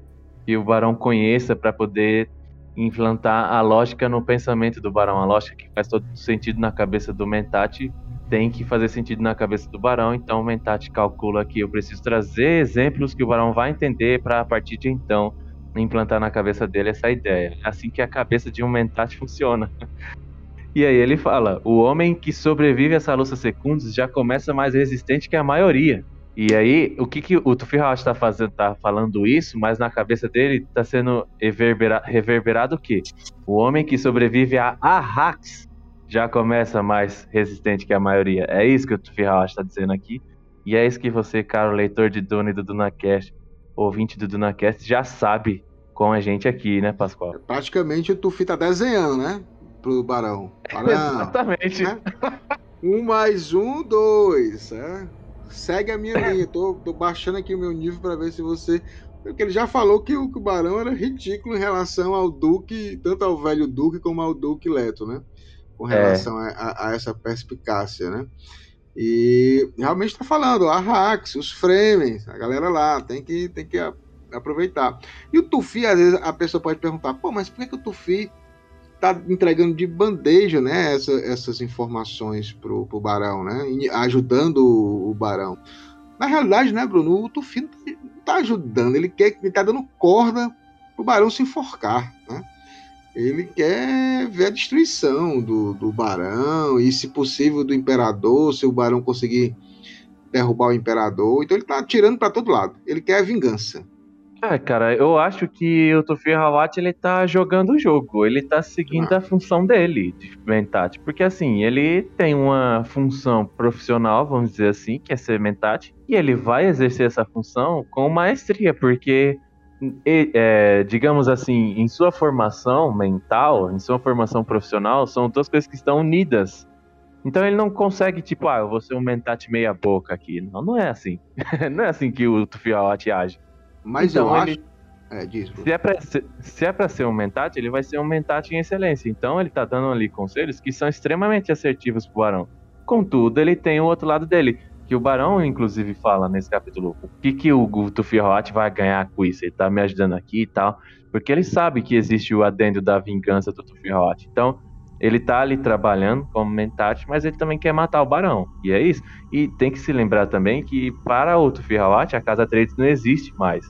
que o Barão conheça para poder implantar a lógica no pensamento do Barão, a lógica que faz todo sentido na cabeça do Mentat tem que fazer sentido na cabeça do Barão, então o Mentat calcula que eu preciso trazer exemplos que o Barão vai entender para a partir de então implantar na cabeça dele essa ideia. É assim que a cabeça de um mentat funciona. E aí ele fala: o homem que sobrevive a Salusa Secundus já começa mais resistente que a maioria. E aí, o que, que o Tufihash está fazendo, tá falando isso, mas na cabeça dele está sendo reverbera, reverberado o quê? O homem que sobrevive a Arrax já começa mais resistente que a maioria. É isso que o Tufihash está dizendo aqui. E é isso que você, caro leitor de Duna e do DunaCast, ouvinte do DunaCast, já sabe com a gente aqui, né, Pascoal? Praticamente o Tufi tá desenhando, né? Pro Barão. Barão Exatamente. Né? Um mais um, dois. É? Segue a minha linha. Tô, tô baixando aqui o meu nível para ver se você Porque ele já falou que o, que o Barão era ridículo em relação ao Duque, tanto ao velho Duque como ao Duque Leto, né? Com É. relação a, a- a essa perspicácia, né? E realmente está falando, a Rax, os Fremen, a galera lá, tem que, tem que aproveitar. E o Tufi, às vezes a pessoa pode perguntar, pô, mas por que, que o Tufi tá entregando de bandeja, né, essa- essas informações pro, pro Barão, né, ajudando o, o Barão? Na realidade, né, Bruno, o Tufi não tá- tá ajudando, ele quer, ele tá dando corda pro Barão se enforcar, né? Ele quer ver a destruição do, do Barão e, se possível, do Imperador, se o Barão conseguir derrubar o Imperador. Então ele tá atirando para todo lado. Ele quer a vingança. Ah, cara, eu acho que o Tufi Hawat ele tá jogando o jogo, ele tá seguindo a função dele de Mentat, porque assim, ele tem uma função profissional, vamos dizer assim, que é ser Mentat, e ele vai exercer essa função com maestria, porque, é, digamos assim, em sua formação mental, em sua formação profissional, são duas coisas que estão unidas. Então ele não consegue, tipo, ah, eu vou ser um Mentat meia boca aqui. Não, não é assim. não é assim que o Tufi Hawat age. Mas Então, eu ele- acho. É, diz. Se é, pra ser, se é pra ser um mentat, ele vai ser um mentat em excelência. Então ele tá dando ali conselhos que são extremamente assertivos pro Barão. Contudo, ele tem o outro lado dele. Que o Barão, inclusive, fala nesse capítulo o que, que o Hawat vai ganhar com isso. Ele tá me ajudando aqui e tal. Porque ele sabe que existe o adendo da vingança do Tufi Hawat. Então, ele tá ali trabalhando como mentat, mas ele também quer matar o Barão. E é isso. E tem que se lembrar também que para o Tufi Hawat, a Casa Trades não existe mais.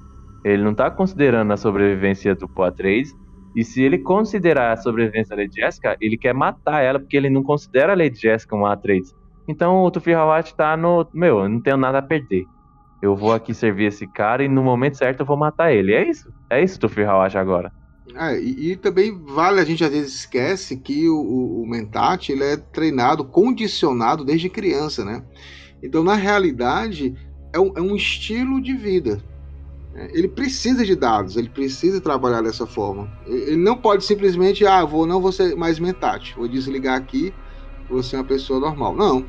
Ele não tá considerando a sobrevivência do Poa3. E se ele considerar a sobrevivência da Lady Jessica, ele quer matar ela, porque ele não considera a Lady Jessica uma A3. Então o Tufi Hawat tá no. Meu, eu não tenho nada a perder. Eu vou aqui servir esse cara e no momento certo eu vou matar ele. É isso. É isso, Tufi Hawat agora. É, e, e também vale, a gente às vezes esquece que o, o, o Mentat ele é treinado, condicionado desde criança, né? Então, na realidade, é um, é um estilo de vida. né? Ele precisa de dados, ele precisa trabalhar dessa forma. Ele não pode simplesmente, ah, vou, não vou ser mais Mentat, vou desligar aqui, vou ser uma pessoa normal. Não.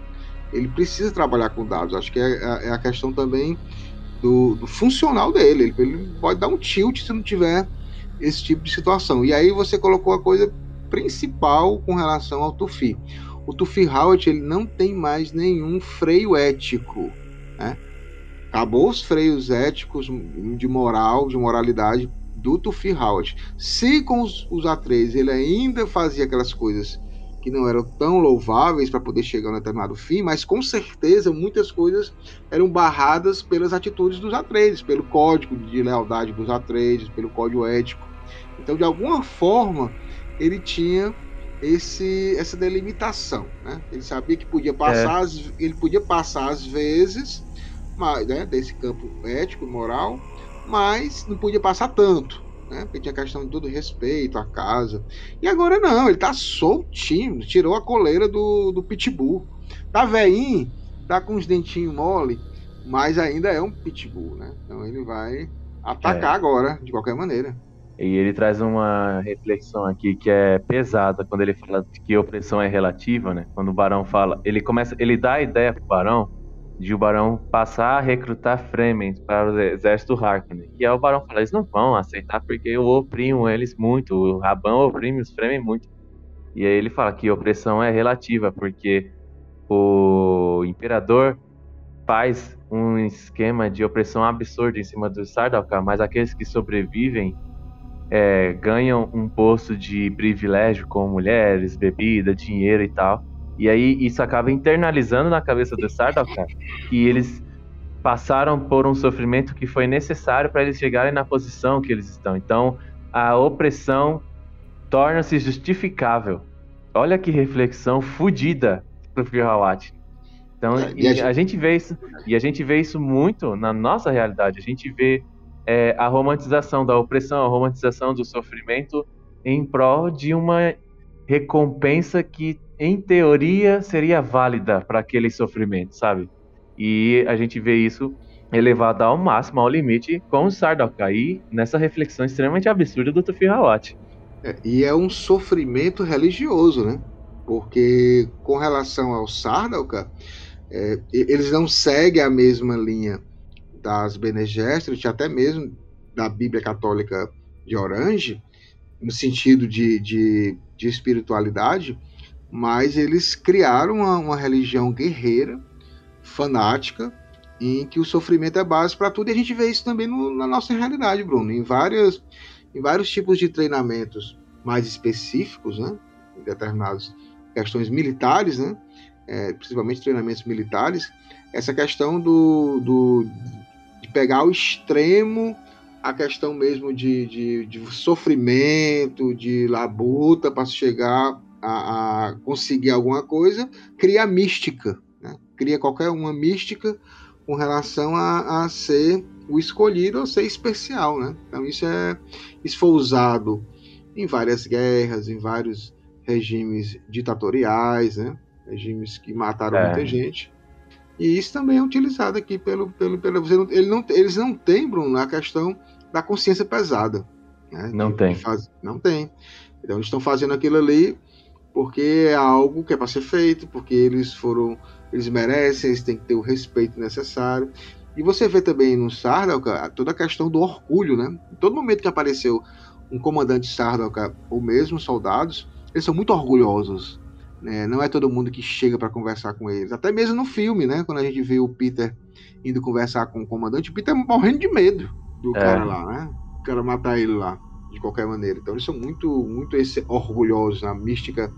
Ele precisa trabalhar com dados. Acho que é, é a questão também do, do funcional dele. Ele, ele pode dar um tilt se não tiver esse tipo de situação. E aí você colocou a coisa principal com relação ao Tufi. O Tufi Howard ele não tem mais nenhum freio ético, né? Acabou os freios éticos de moral, de moralidade do Tufi Howard. Se com os, os A3 ele ainda fazia aquelas coisas que não eram tão louváveis para poder chegar a um determinado fim, mas com certeza muitas coisas eram barradas pelas atitudes dos A3, pelo código de lealdade dos A3, pelo código ético. Então, de alguma forma, ele tinha esse, essa delimitação. Né? Ele sabia que podia passar, as- ele podia passar às vezes, mas, né, desse campo ético, moral, mas não podia passar tanto. Né? Porque tinha questão de todo respeito à casa. E agora não, ele tá soltinho, tirou a coleira do, do pitbull. Tá veinho, tá com os dentinhos mole, mas ainda é um pitbull, né? Então ele vai atacar É. agora, de qualquer maneira. E ele traz uma reflexão aqui que é pesada quando ele fala que opressão é relativa, né? Quando o Barão fala, ele começa, ele dá a ideia pro Barão de o Barão passar a recrutar Fremen para o exército Harkonnen. E aí o Barão fala, eles não vão aceitar porque eu oprimo eles muito, o Rabão oprime os Fremen muito. E aí ele fala que opressão é relativa porque o imperador faz um esquema de opressão absurdo em cima do Sardaukar, mas aqueles que sobrevivem é, ganham um posto de privilégio com mulheres, bebida, dinheiro e tal. E aí isso acaba internalizando na cabeça do Sardaukar que eles passaram por um sofrimento que foi necessário para eles chegarem na posição que eles estão. Então a opressão torna-se justificável. Olha que reflexão fodida pro Firhawat. Então, a gente... vê isso, e a gente vê isso muito na nossa realidade. A gente vê é, a romantização da opressão, a romantização do sofrimento em prol de uma recompensa que, em teoria, seria válida para aquele sofrimento, sabe? E a gente vê isso elevado ao máximo, ao limite, com o Sardaukar aí nessa reflexão extremamente absurda do Tufi Hawat. É, e é um sofrimento religioso, né? Porque com relação ao Sardaukar, é, eles não seguem a mesma linha das Bene Gesserit, até mesmo da Bíblia Católica de Orange, no sentido de, de, de espiritualidade, mas eles criaram uma, uma, religião guerreira, fanática, em que o sofrimento é base para tudo, e a gente vê isso também no, na nossa realidade, Bruno, em, várias, em vários tipos de treinamentos mais específicos, né, em determinadas questões militares, né, é, principalmente treinamentos militares, essa questão do, do, de pegar o extremo a questão mesmo de, de, de sofrimento, de labuta para chegar a, a, conseguir alguma coisa, cria mística, né? cria qualquer uma mística com relação a, a ser o escolhido ou ser especial. Né? Então isso, é, isso foi usado em várias guerras, em vários regimes ditatoriais, né? regimes que mataram é. muita gente. E isso também é utilizado aqui pelo. pelo, pelo ele não, eles não têm, Bruno, a questão da consciência pesada. Né? Não tem. Faz... Não tem. Então eles estão fazendo aquilo ali porque é algo que é para ser feito, porque eles foram. Eles merecem, eles têm que ter o respeito necessário. E você vê também no Sardaukar toda a questão do orgulho, né? Em todo momento que apareceu um comandante Sardaukar ou mesmo soldados, eles são muito orgulhosos. Né? Não é todo mundo que chega para conversar com eles. Até mesmo no filme, né? Quando a gente vê o Peter indo conversar com o comandante, o Peter morrendo de medo do é. cara lá, né? O cara matar ele lá, de qualquer maneira. Então eles são muito, muito esse, orgulhosos na mística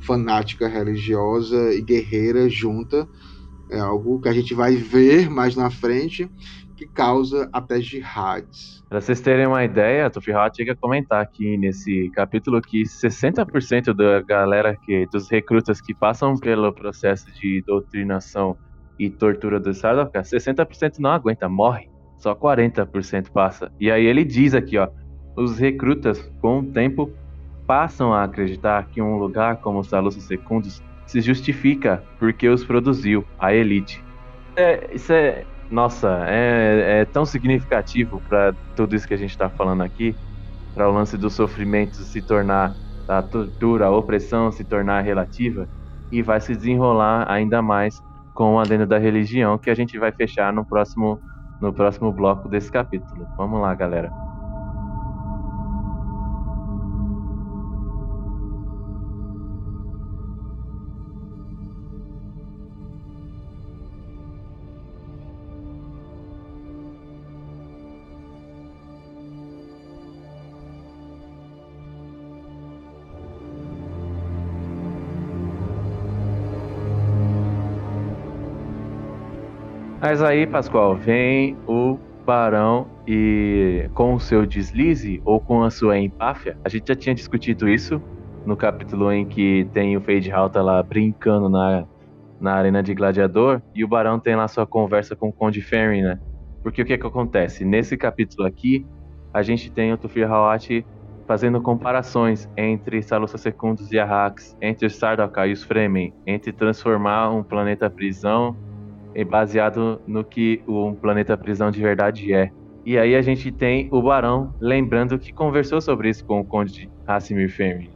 fanática, religiosa e guerreira junta. É algo que a gente vai ver mais na frente, que causa até jihads. Para vocês terem uma ideia, Tufirhat chega a comentar aqui nesse capítulo que 60% da galera que dos recrutas que passam pelo processo de doutrinação e tortura do Sardaukar, 60% não aguenta, morre só 40% passa. E aí ele diz aqui, ó, os recrutas, com o tempo, passam a acreditar que um lugar como os Salusos Secundos se justifica porque os produziu, a elite. É, isso é, nossa, é, é tão significativo para tudo isso que a gente está falando aqui, para o lance do sofrimento se tornar, a tortura, a opressão se tornar relativa, e vai se desenrolar ainda mais com o adendo da religião, que a gente vai fechar no próximo no próximo bloco desse capítulo. Vamos lá, galera. Mas aí, Pascoal, vem o Barão e com o seu deslize ou com a sua empáfia, a gente já tinha discutido isso no capítulo em que tem o Fade Halta lá brincando na, na arena de gladiador e o Barão tem lá sua conversa com o Conde Ferry, né? Porque o que que acontece? Nesse capítulo aqui, a gente tem o Tufir Hawat fazendo comparações entre Salusa Secundus e Arrax, entre Sardaukar e os Fremen, entre transformar um planeta prisão é baseado no que um planeta prisão de verdade é. E aí a gente tem o Barão lembrando que conversou sobre isso com o Conde Hassimir Fermi.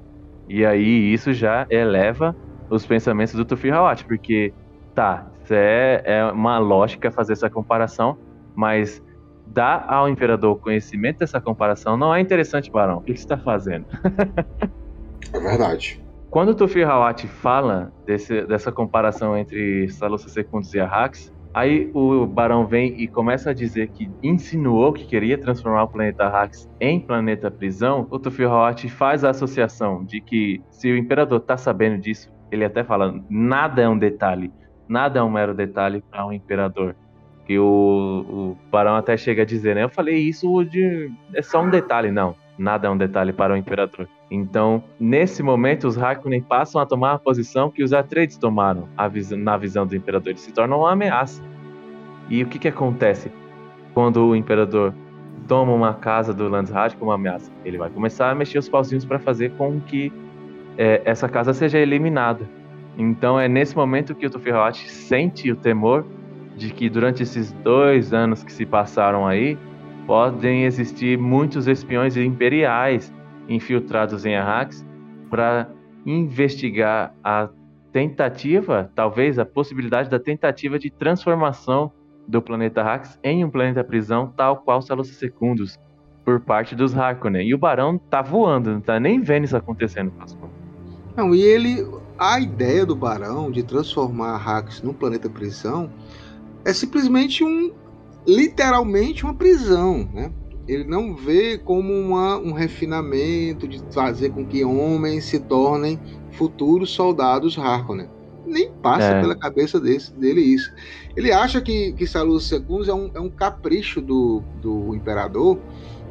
E aí isso já eleva os pensamentos do Tufi Hawat, porque tá, é, é uma lógica fazer essa comparação, mas dar ao imperador conhecimento dessa comparação não é interessante, Barão. O que você está fazendo? é verdade. Quando o Tufi Hawat fala desse, dessa comparação entre Salusa Secundus e Arrax, aí o Barão vem e começa a dizer que insinuou que queria transformar o planeta Arrax em planeta prisão. O Tufi Hawat faz a associação de que se o Imperador está sabendo disso, ele até fala, nada é um detalhe, nada é um mero detalhe para um Imperador. Que o, o Barão até chega a dizer, né? Eu falei isso de. É só um detalhe, não. Nada é um detalhe para o Imperador. Então, nesse momento, os Harkonnen passam a tomar a posição que os Atreides tomaram na visão do Imperador. Eles se tornam uma ameaça. E o que, que acontece quando o Imperador toma uma casa do Landsraad como ameaça? Ele vai começar a mexer os pauzinhos para fazer com que é, essa casa seja eliminada. Então, é nesse momento que o Tufirhot sente o temor de que durante esses dois anos que se passaram aí, podem existir muitos espiões imperiais infiltrados em Arrax para investigar a tentativa, talvez a possibilidade da tentativa de transformação do planeta Arrax em um planeta prisão, tal qual Salos Secundos. por parte dos Harkonnen. E o Barão tá voando, não tá nem vendo isso acontecendo, Pascoal. Não, e ele. A ideia do Barão de transformar Hax num planeta prisão é simplesmente um. literalmente uma prisão, né? Ele não vê como uma, um refinamento de fazer com que homens se tornem futuros soldados Harkonnen. Nem passa é. pela cabeça desse, dele isso. Ele acha que, que Salus Secundus é um, é um capricho do, do imperador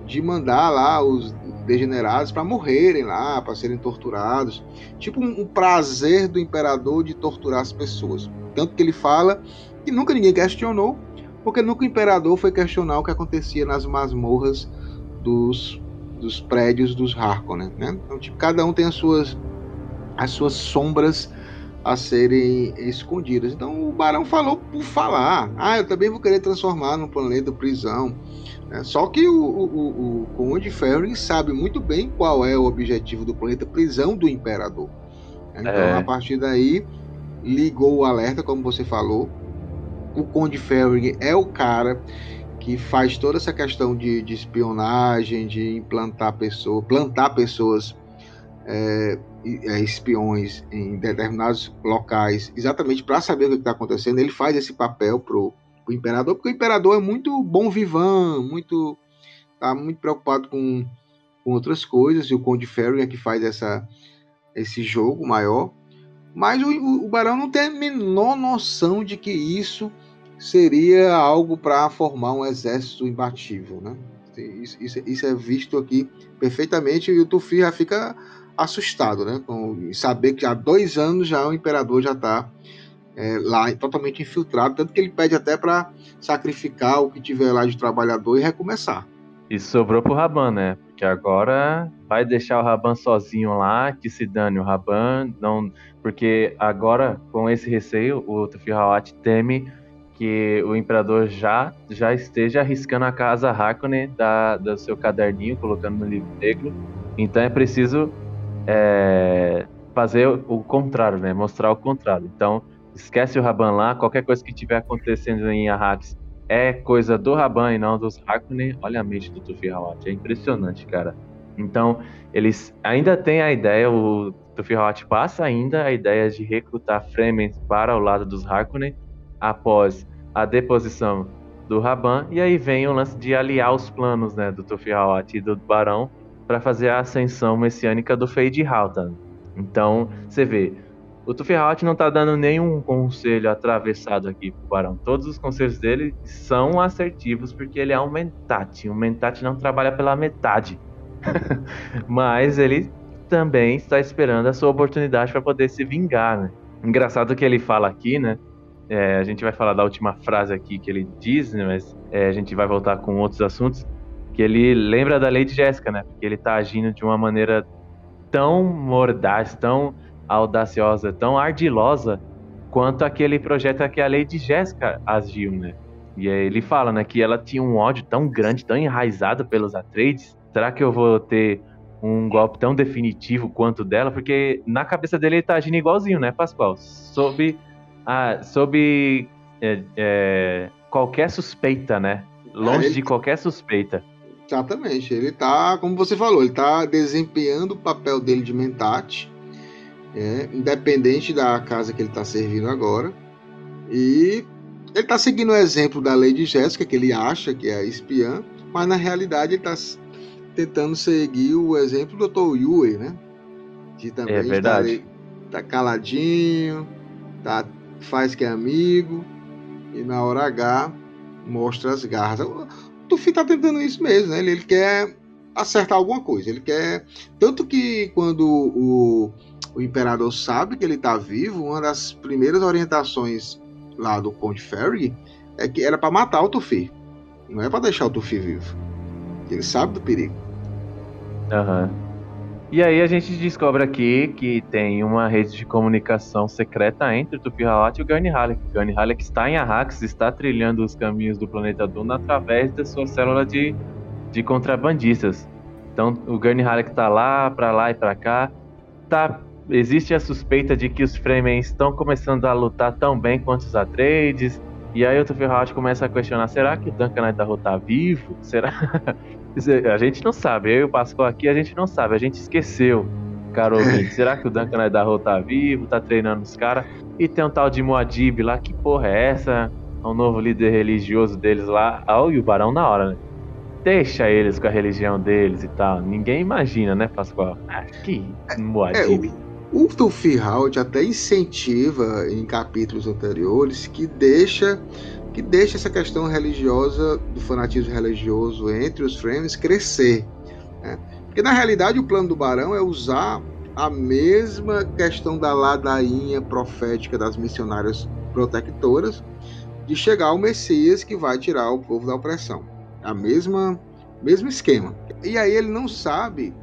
de mandar lá os degenerados para morrerem lá, para serem torturados. Tipo um, um, prazer do imperador de torturar as pessoas. Tanto que ele fala que nunca ninguém questionou, porque nunca o imperador foi questionar o que acontecia nas masmorras dos, dos prédios dos Harkonnen. Né? Então, tipo, cada um tem as suas, as suas sombras a serem escondidas. Então o Barão falou por falar. Ah, eu também vou querer transformar num planeta prisão. É, só que o, o, o Conde Ferring sabe muito bem qual é o objetivo do planeta prisão do Imperador. Então, é. a partir daí, ligou o alerta, como você falou. O Conde Ferring é o cara que faz toda essa questão de, de espionagem, de implantar pessoas, plantar pessoas é, é, espiões em determinados locais, exatamente para saber o que está acontecendo. Ele faz esse papel pro o imperador, porque o imperador é muito bom vivan, muito tá muito preocupado com, com outras coisas, e o Conde Ferry é que faz essa, esse jogo maior. Mas o, o, Barão não tem a menor noção de que isso seria algo para formar um exército imbatível, né? Isso, isso, isso, é visto aqui perfeitamente e o Tufi já fica assustado, né? Com saber que há dois anos já o imperador já está é, lá totalmente infiltrado, tanto que ele pede até para sacrificar o que tiver lá de trabalhador e recomeçar. E sobrou pro Raban, né? Porque agora vai deixar o Raban sozinho lá, que se dane o Raban, não, porque agora com esse receio o Tufihawat teme que o imperador já já esteja arriscando a casa Harkonnen da, do seu caderninho, colocando no livro negro. Então é preciso é, fazer o contrário, né? Mostrar o contrário. Então esquece o Raban lá, qualquer coisa que tiver acontecendo em Arrakis é coisa do Raban e não dos Harkonnen. Olha a mente do Tufi Hawat, é impressionante, cara. Então, eles ainda têm a ideia, o Tufi Hawat passa ainda a ideia de recrutar Fremen para o lado dos Harkonnen após a deposição do Raban, e aí vem o lance de aliar os planos né, do Tufi Hawat e do Barão para fazer a ascensão messiânica do Fade Haltan. Então, você vê, o Tufirhat não tá dando nenhum conselho atravessado aqui pro Barão. Todos os conselhos dele são assertivos porque ele é um mentate. Um mentate não trabalha pela metade. Mas ele também está esperando a sua oportunidade para poder se vingar, né? Engraçado que ele fala aqui, né? É, a gente vai falar da última frase aqui que ele diz, né? mas é, a gente vai voltar com outros assuntos. Que ele lembra da Lady Jéssica, né? Porque ele tá agindo de uma maneira tão mordaz, tão audaciosa, tão ardilosa quanto aquele projeto que a Lady Jéssica agiu, né? E aí ele fala, né, que ela tinha um ódio tão grande, tão enraizado pelos Atreides. Será que eu vou ter um golpe tão definitivo quanto dela? Porque na cabeça dele ele tá agindo igualzinho, né, Pascoal? Sob, a, sob é, é, qualquer suspeita, né? Longe ele... de qualquer suspeita. Exatamente. Ele tá, como você falou, ele tá desempenhando o papel dele de mentate é, independente da casa que ele está servindo agora. E ele está seguindo o exemplo da Lady Jéssica, que ele acha que é espiã, mas na realidade ele está tentando seguir o exemplo do Dr. Yue, né? Que também é verdade. Está, tá caladinho, tá, faz que é amigo, e na hora H mostra as garras. O Tufi está tentando isso mesmo, né? Ele, ele quer acertar alguma coisa. Ele quer. Tanto que quando o o imperador sabe que ele está vivo, uma das primeiras orientações lá do Conde Ferry é que era para matar o Tufi. Não é para deixar o Tufi vivo. Ele sabe do perigo. Aham. Uhum. E aí a gente descobre aqui que tem uma rede de comunicação secreta entre o Tufi Halat e o Gurney Halleck. O Gurney Halleck está em Arrax, está trilhando os caminhos do planeta Duna através da sua célula de, de contrabandistas. Então o Gurney Halleck está lá, para lá e para cá, tá existe a suspeita de que os Fremen estão começando a lutar tão bem quanto os Atreides. E aí o Tufilhout começa a questionar: será que o Duncan Idaho tá vivo? Será? A gente não sabe, eu e o Pascoal aqui, a gente não sabe, a gente esqueceu. Ouvinte, será que o Duncan Idaho tá vivo, tá treinando os caras? E tem um tal de Moadib lá, que porra é essa? É um novo líder religioso deles lá. Ah, e o Barão na hora, né? Deixa eles com a religião deles e tal. Ninguém imagina, né, Pascoal? Ah, que Moadib. O Tufi Howard até incentiva em capítulos anteriores que deixa que deixa essa questão religiosa do fanatismo religioso entre os Fremen crescer. Né? Porque na realidade o plano do Barão é usar a mesma questão da ladainha profética das missionárias protectoras de chegar ao Messias que vai tirar o povo da opressão. A mesma mesmo esquema. E aí ele não sabe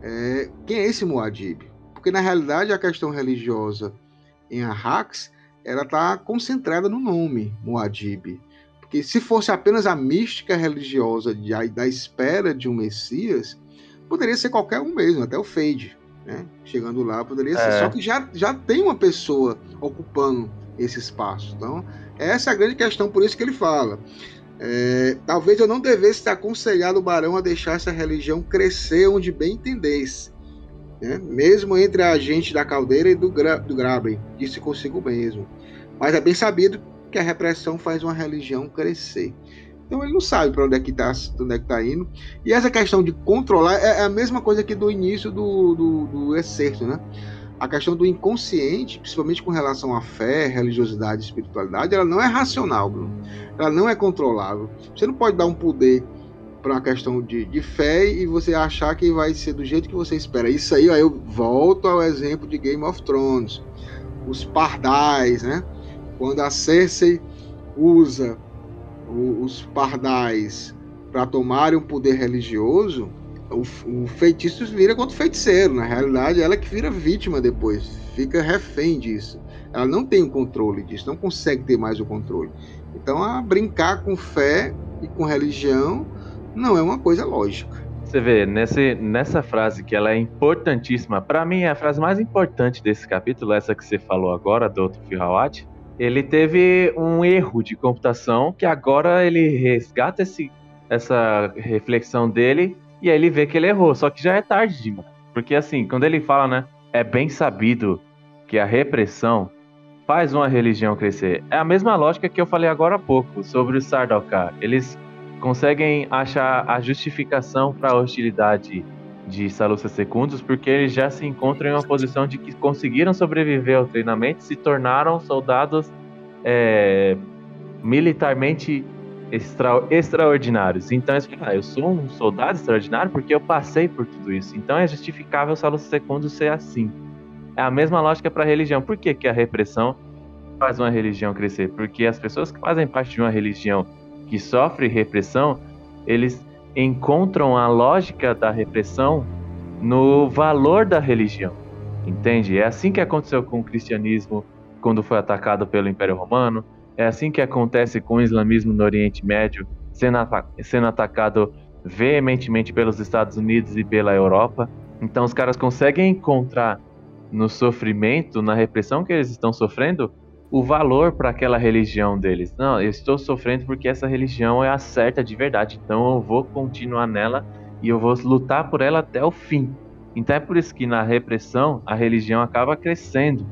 é, quem é esse Muad'Dib. Porque na realidade a questão religiosa em Arrax ela está concentrada no nome Muad'Dib. Porque se fosse apenas a mística religiosa de, da espera de um Messias, poderia ser qualquer um mesmo, até o Fade. Né? Chegando lá, poderia ser. É. Só que já, já tem uma pessoa ocupando esse espaço. Então, essa é a grande questão, por isso que ele fala. É, talvez eu não devesse ter aconselhado o barão a deixar essa religião crescer onde bem entendesse né? mesmo entre a gente da caldeira e do, gra do Graben, disse consigo mesmo. Mas é bem sabido que a repressão faz uma religião crescer. Então ele não sabe para onde é que está é tá indo. E essa questão de controlar é, é a mesma coisa que do início do, do, do exército, né? A questão do inconsciente, principalmente com relação à fé, religiosidade, espiritualidade, ela não é racional, Bruno. Ela não é controlável. Você não pode dar um poder para uma questão de, de fé e você achar que vai ser do jeito que você espera. Isso aí, ó, eu volto ao exemplo de Game of Thrones. Os pardais, né? Quando a Cersei usa o, os pardais para tomarem um poder religioso, o, o feitiço vira contra o feiticeiro. Na realidade, ela que vira vítima depois, fica refém disso. Ela não tem o controle disso, não consegue ter mais o controle. Então, a brincar com fé e com religião não é uma coisa lógica. Você vê, nesse, nessa frase que ela é importantíssima, para mim é a frase mais importante desse capítulo, essa que você falou agora, do outro ele teve um erro de computação que agora ele resgata esse, essa reflexão dele e aí ele vê que ele errou, só que já é tarde demais. Porque assim, quando ele fala, né, é bem sabido que a repressão faz uma religião crescer. É a mesma lógica que eu falei agora há pouco sobre o Sardaukar. Eles conseguem achar a justificação para a hostilidade de Salusa Secundos porque eles já se encontram em uma posição de que conseguiram sobreviver ao treinamento se tornaram soldados é, militarmente extra, extraordinários. Então eles falam, ah, eu sou um soldado extraordinário porque eu passei por tudo isso. Então é justificável Salusa Secundos ser assim. É a mesma lógica para a religião. Por que, que a repressão faz uma religião crescer? Porque as pessoas que fazem parte de uma religião que sofre repressão, eles encontram a lógica da repressão no valor da religião. Entende? É assim que aconteceu com o cristianismo quando foi atacado pelo Império Romano, é assim que acontece com o islamismo no Oriente Médio, sendo, sendo atacado veementemente pelos Estados Unidos e pela Europa. Então os caras conseguem encontrar no sofrimento, na repressão que eles estão sofrendo, o valor para aquela religião deles. Não, eu estou sofrendo porque essa religião é a certa de verdade, então eu vou continuar nela e eu vou lutar por ela até o fim. Então é por isso que na repressão a religião acaba crescendo.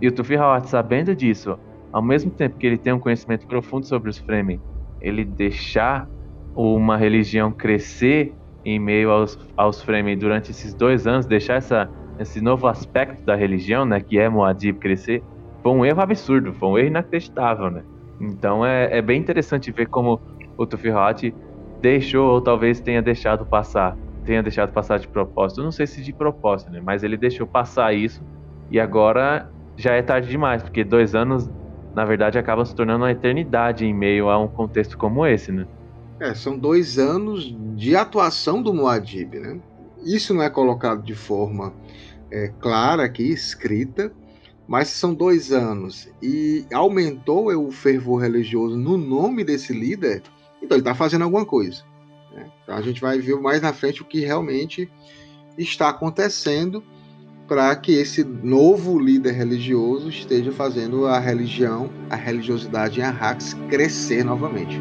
E o Tufi Hawat, sabendo disso, ao mesmo tempo que ele tem um conhecimento profundo sobre os Fremen, ele deixar uma religião crescer em meio aos, aos Fremen durante esses dois anos, deixar essa, esse novo aspecto da religião, né, que é Moadib crescer, foi um erro absurdo, foi um erro inacreditável, né? Então é, é bem interessante ver como o Tufihat deixou, ou talvez tenha deixado passar, tenha deixado passar de propósito. não sei se de propósito, né? Mas ele deixou passar isso e agora já é tarde demais, porque dois anos, na verdade, acaba se tornando uma eternidade em meio a um contexto como esse, né? É, são dois anos de atuação do Muad'Dib, né? Isso não é colocado de forma é, clara aqui, escrita, mas são dois anos e aumentou o fervor religioso no nome desse líder, então ele está fazendo alguma coisa. Né? Então a gente vai ver mais na frente o que realmente está acontecendo para que esse novo líder religioso esteja fazendo a religião, a religiosidade em Arrax crescer novamente.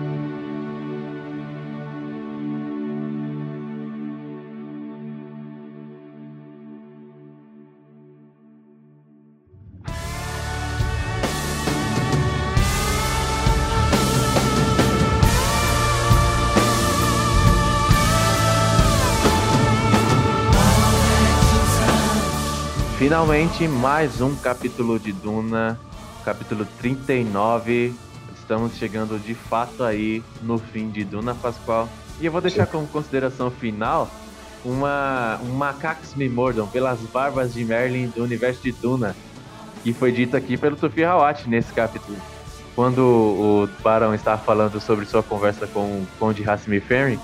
Finalmente mais um capítulo de Duna, capítulo 39. Estamos chegando de fato aí no fim de Duna Pascoal. E eu vou deixar como consideração final uma um Macax Me Mordam pelas barbas de Merlin do universo de Duna, que foi dito aqui pelo Tufi Hawat nesse capítulo. Quando o Barão estava falando sobre sua conversa com o Conde Hassimi Ferry,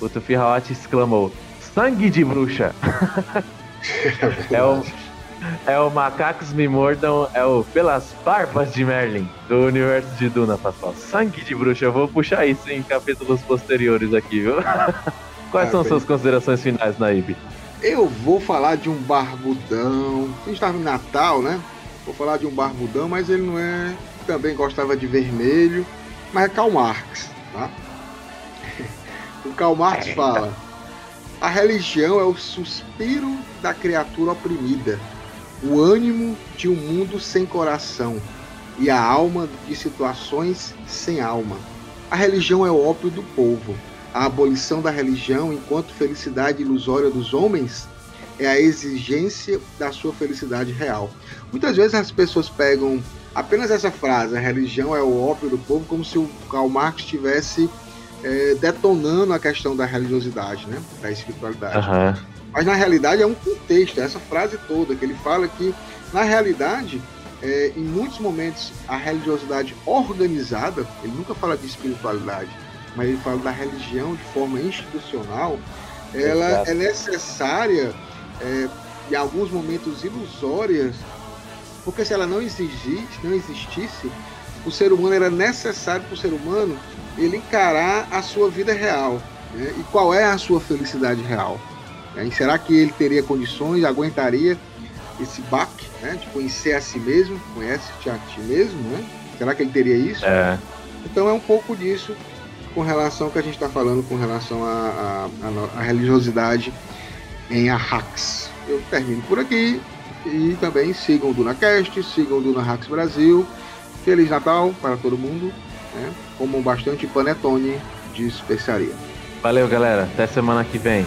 o Tufi Hawat exclamou: Sangue de bruxa! é, o, é o Macacos Me Mordam, é o Pelas Barbas de Merlin, do universo de Duna, pessoal. Sangue de bruxa, eu vou puxar isso em capítulos posteriores aqui, viu? Quais ah, são bem. suas considerações finais, Naib? Eu vou falar de um barbudão. A gente estava em Natal, né? Vou falar de um barbudão, mas ele não é. Também gostava de vermelho, mas é Karl Marx, tá? O Karl Marx é. fala: a religião é o suspiro da criatura oprimida, o ânimo de um mundo sem coração e a alma de situações sem alma. A religião é o ópio do povo. A abolição da religião enquanto felicidade ilusória dos homens é a exigência da sua felicidade real. Muitas vezes as pessoas pegam apenas essa frase, a religião é o ópio do povo, como se o Karl Marx estivesse é, detonando a questão da religiosidade, né? da espiritualidade. Uhum. Mas na realidade é um contexto, é essa frase toda que ele fala que, na realidade, é, em muitos momentos a religiosidade organizada, ele nunca fala de espiritualidade, mas ele fala da religião de forma institucional, ela Exato. é necessária é, em alguns momentos ilusórias, porque se ela não existisse, não existisse, o ser humano era necessário para o ser humano ele encarar a sua vida real. Né? E qual é a sua felicidade real? E será que ele teria condições, aguentaria esse baque né? de conhecer a si mesmo, conhece-te a ti mesmo? Né? Será que ele teria isso? É. Então é um pouco disso com relação ao que a gente está falando com relação à religiosidade em Arrax. Eu termino por aqui e também sigam o DunaCast, sigam o Dunahax Brasil. Feliz Natal para todo mundo. Né? Comam bastante panetone de especiaria. Valeu, galera. Até semana que vem.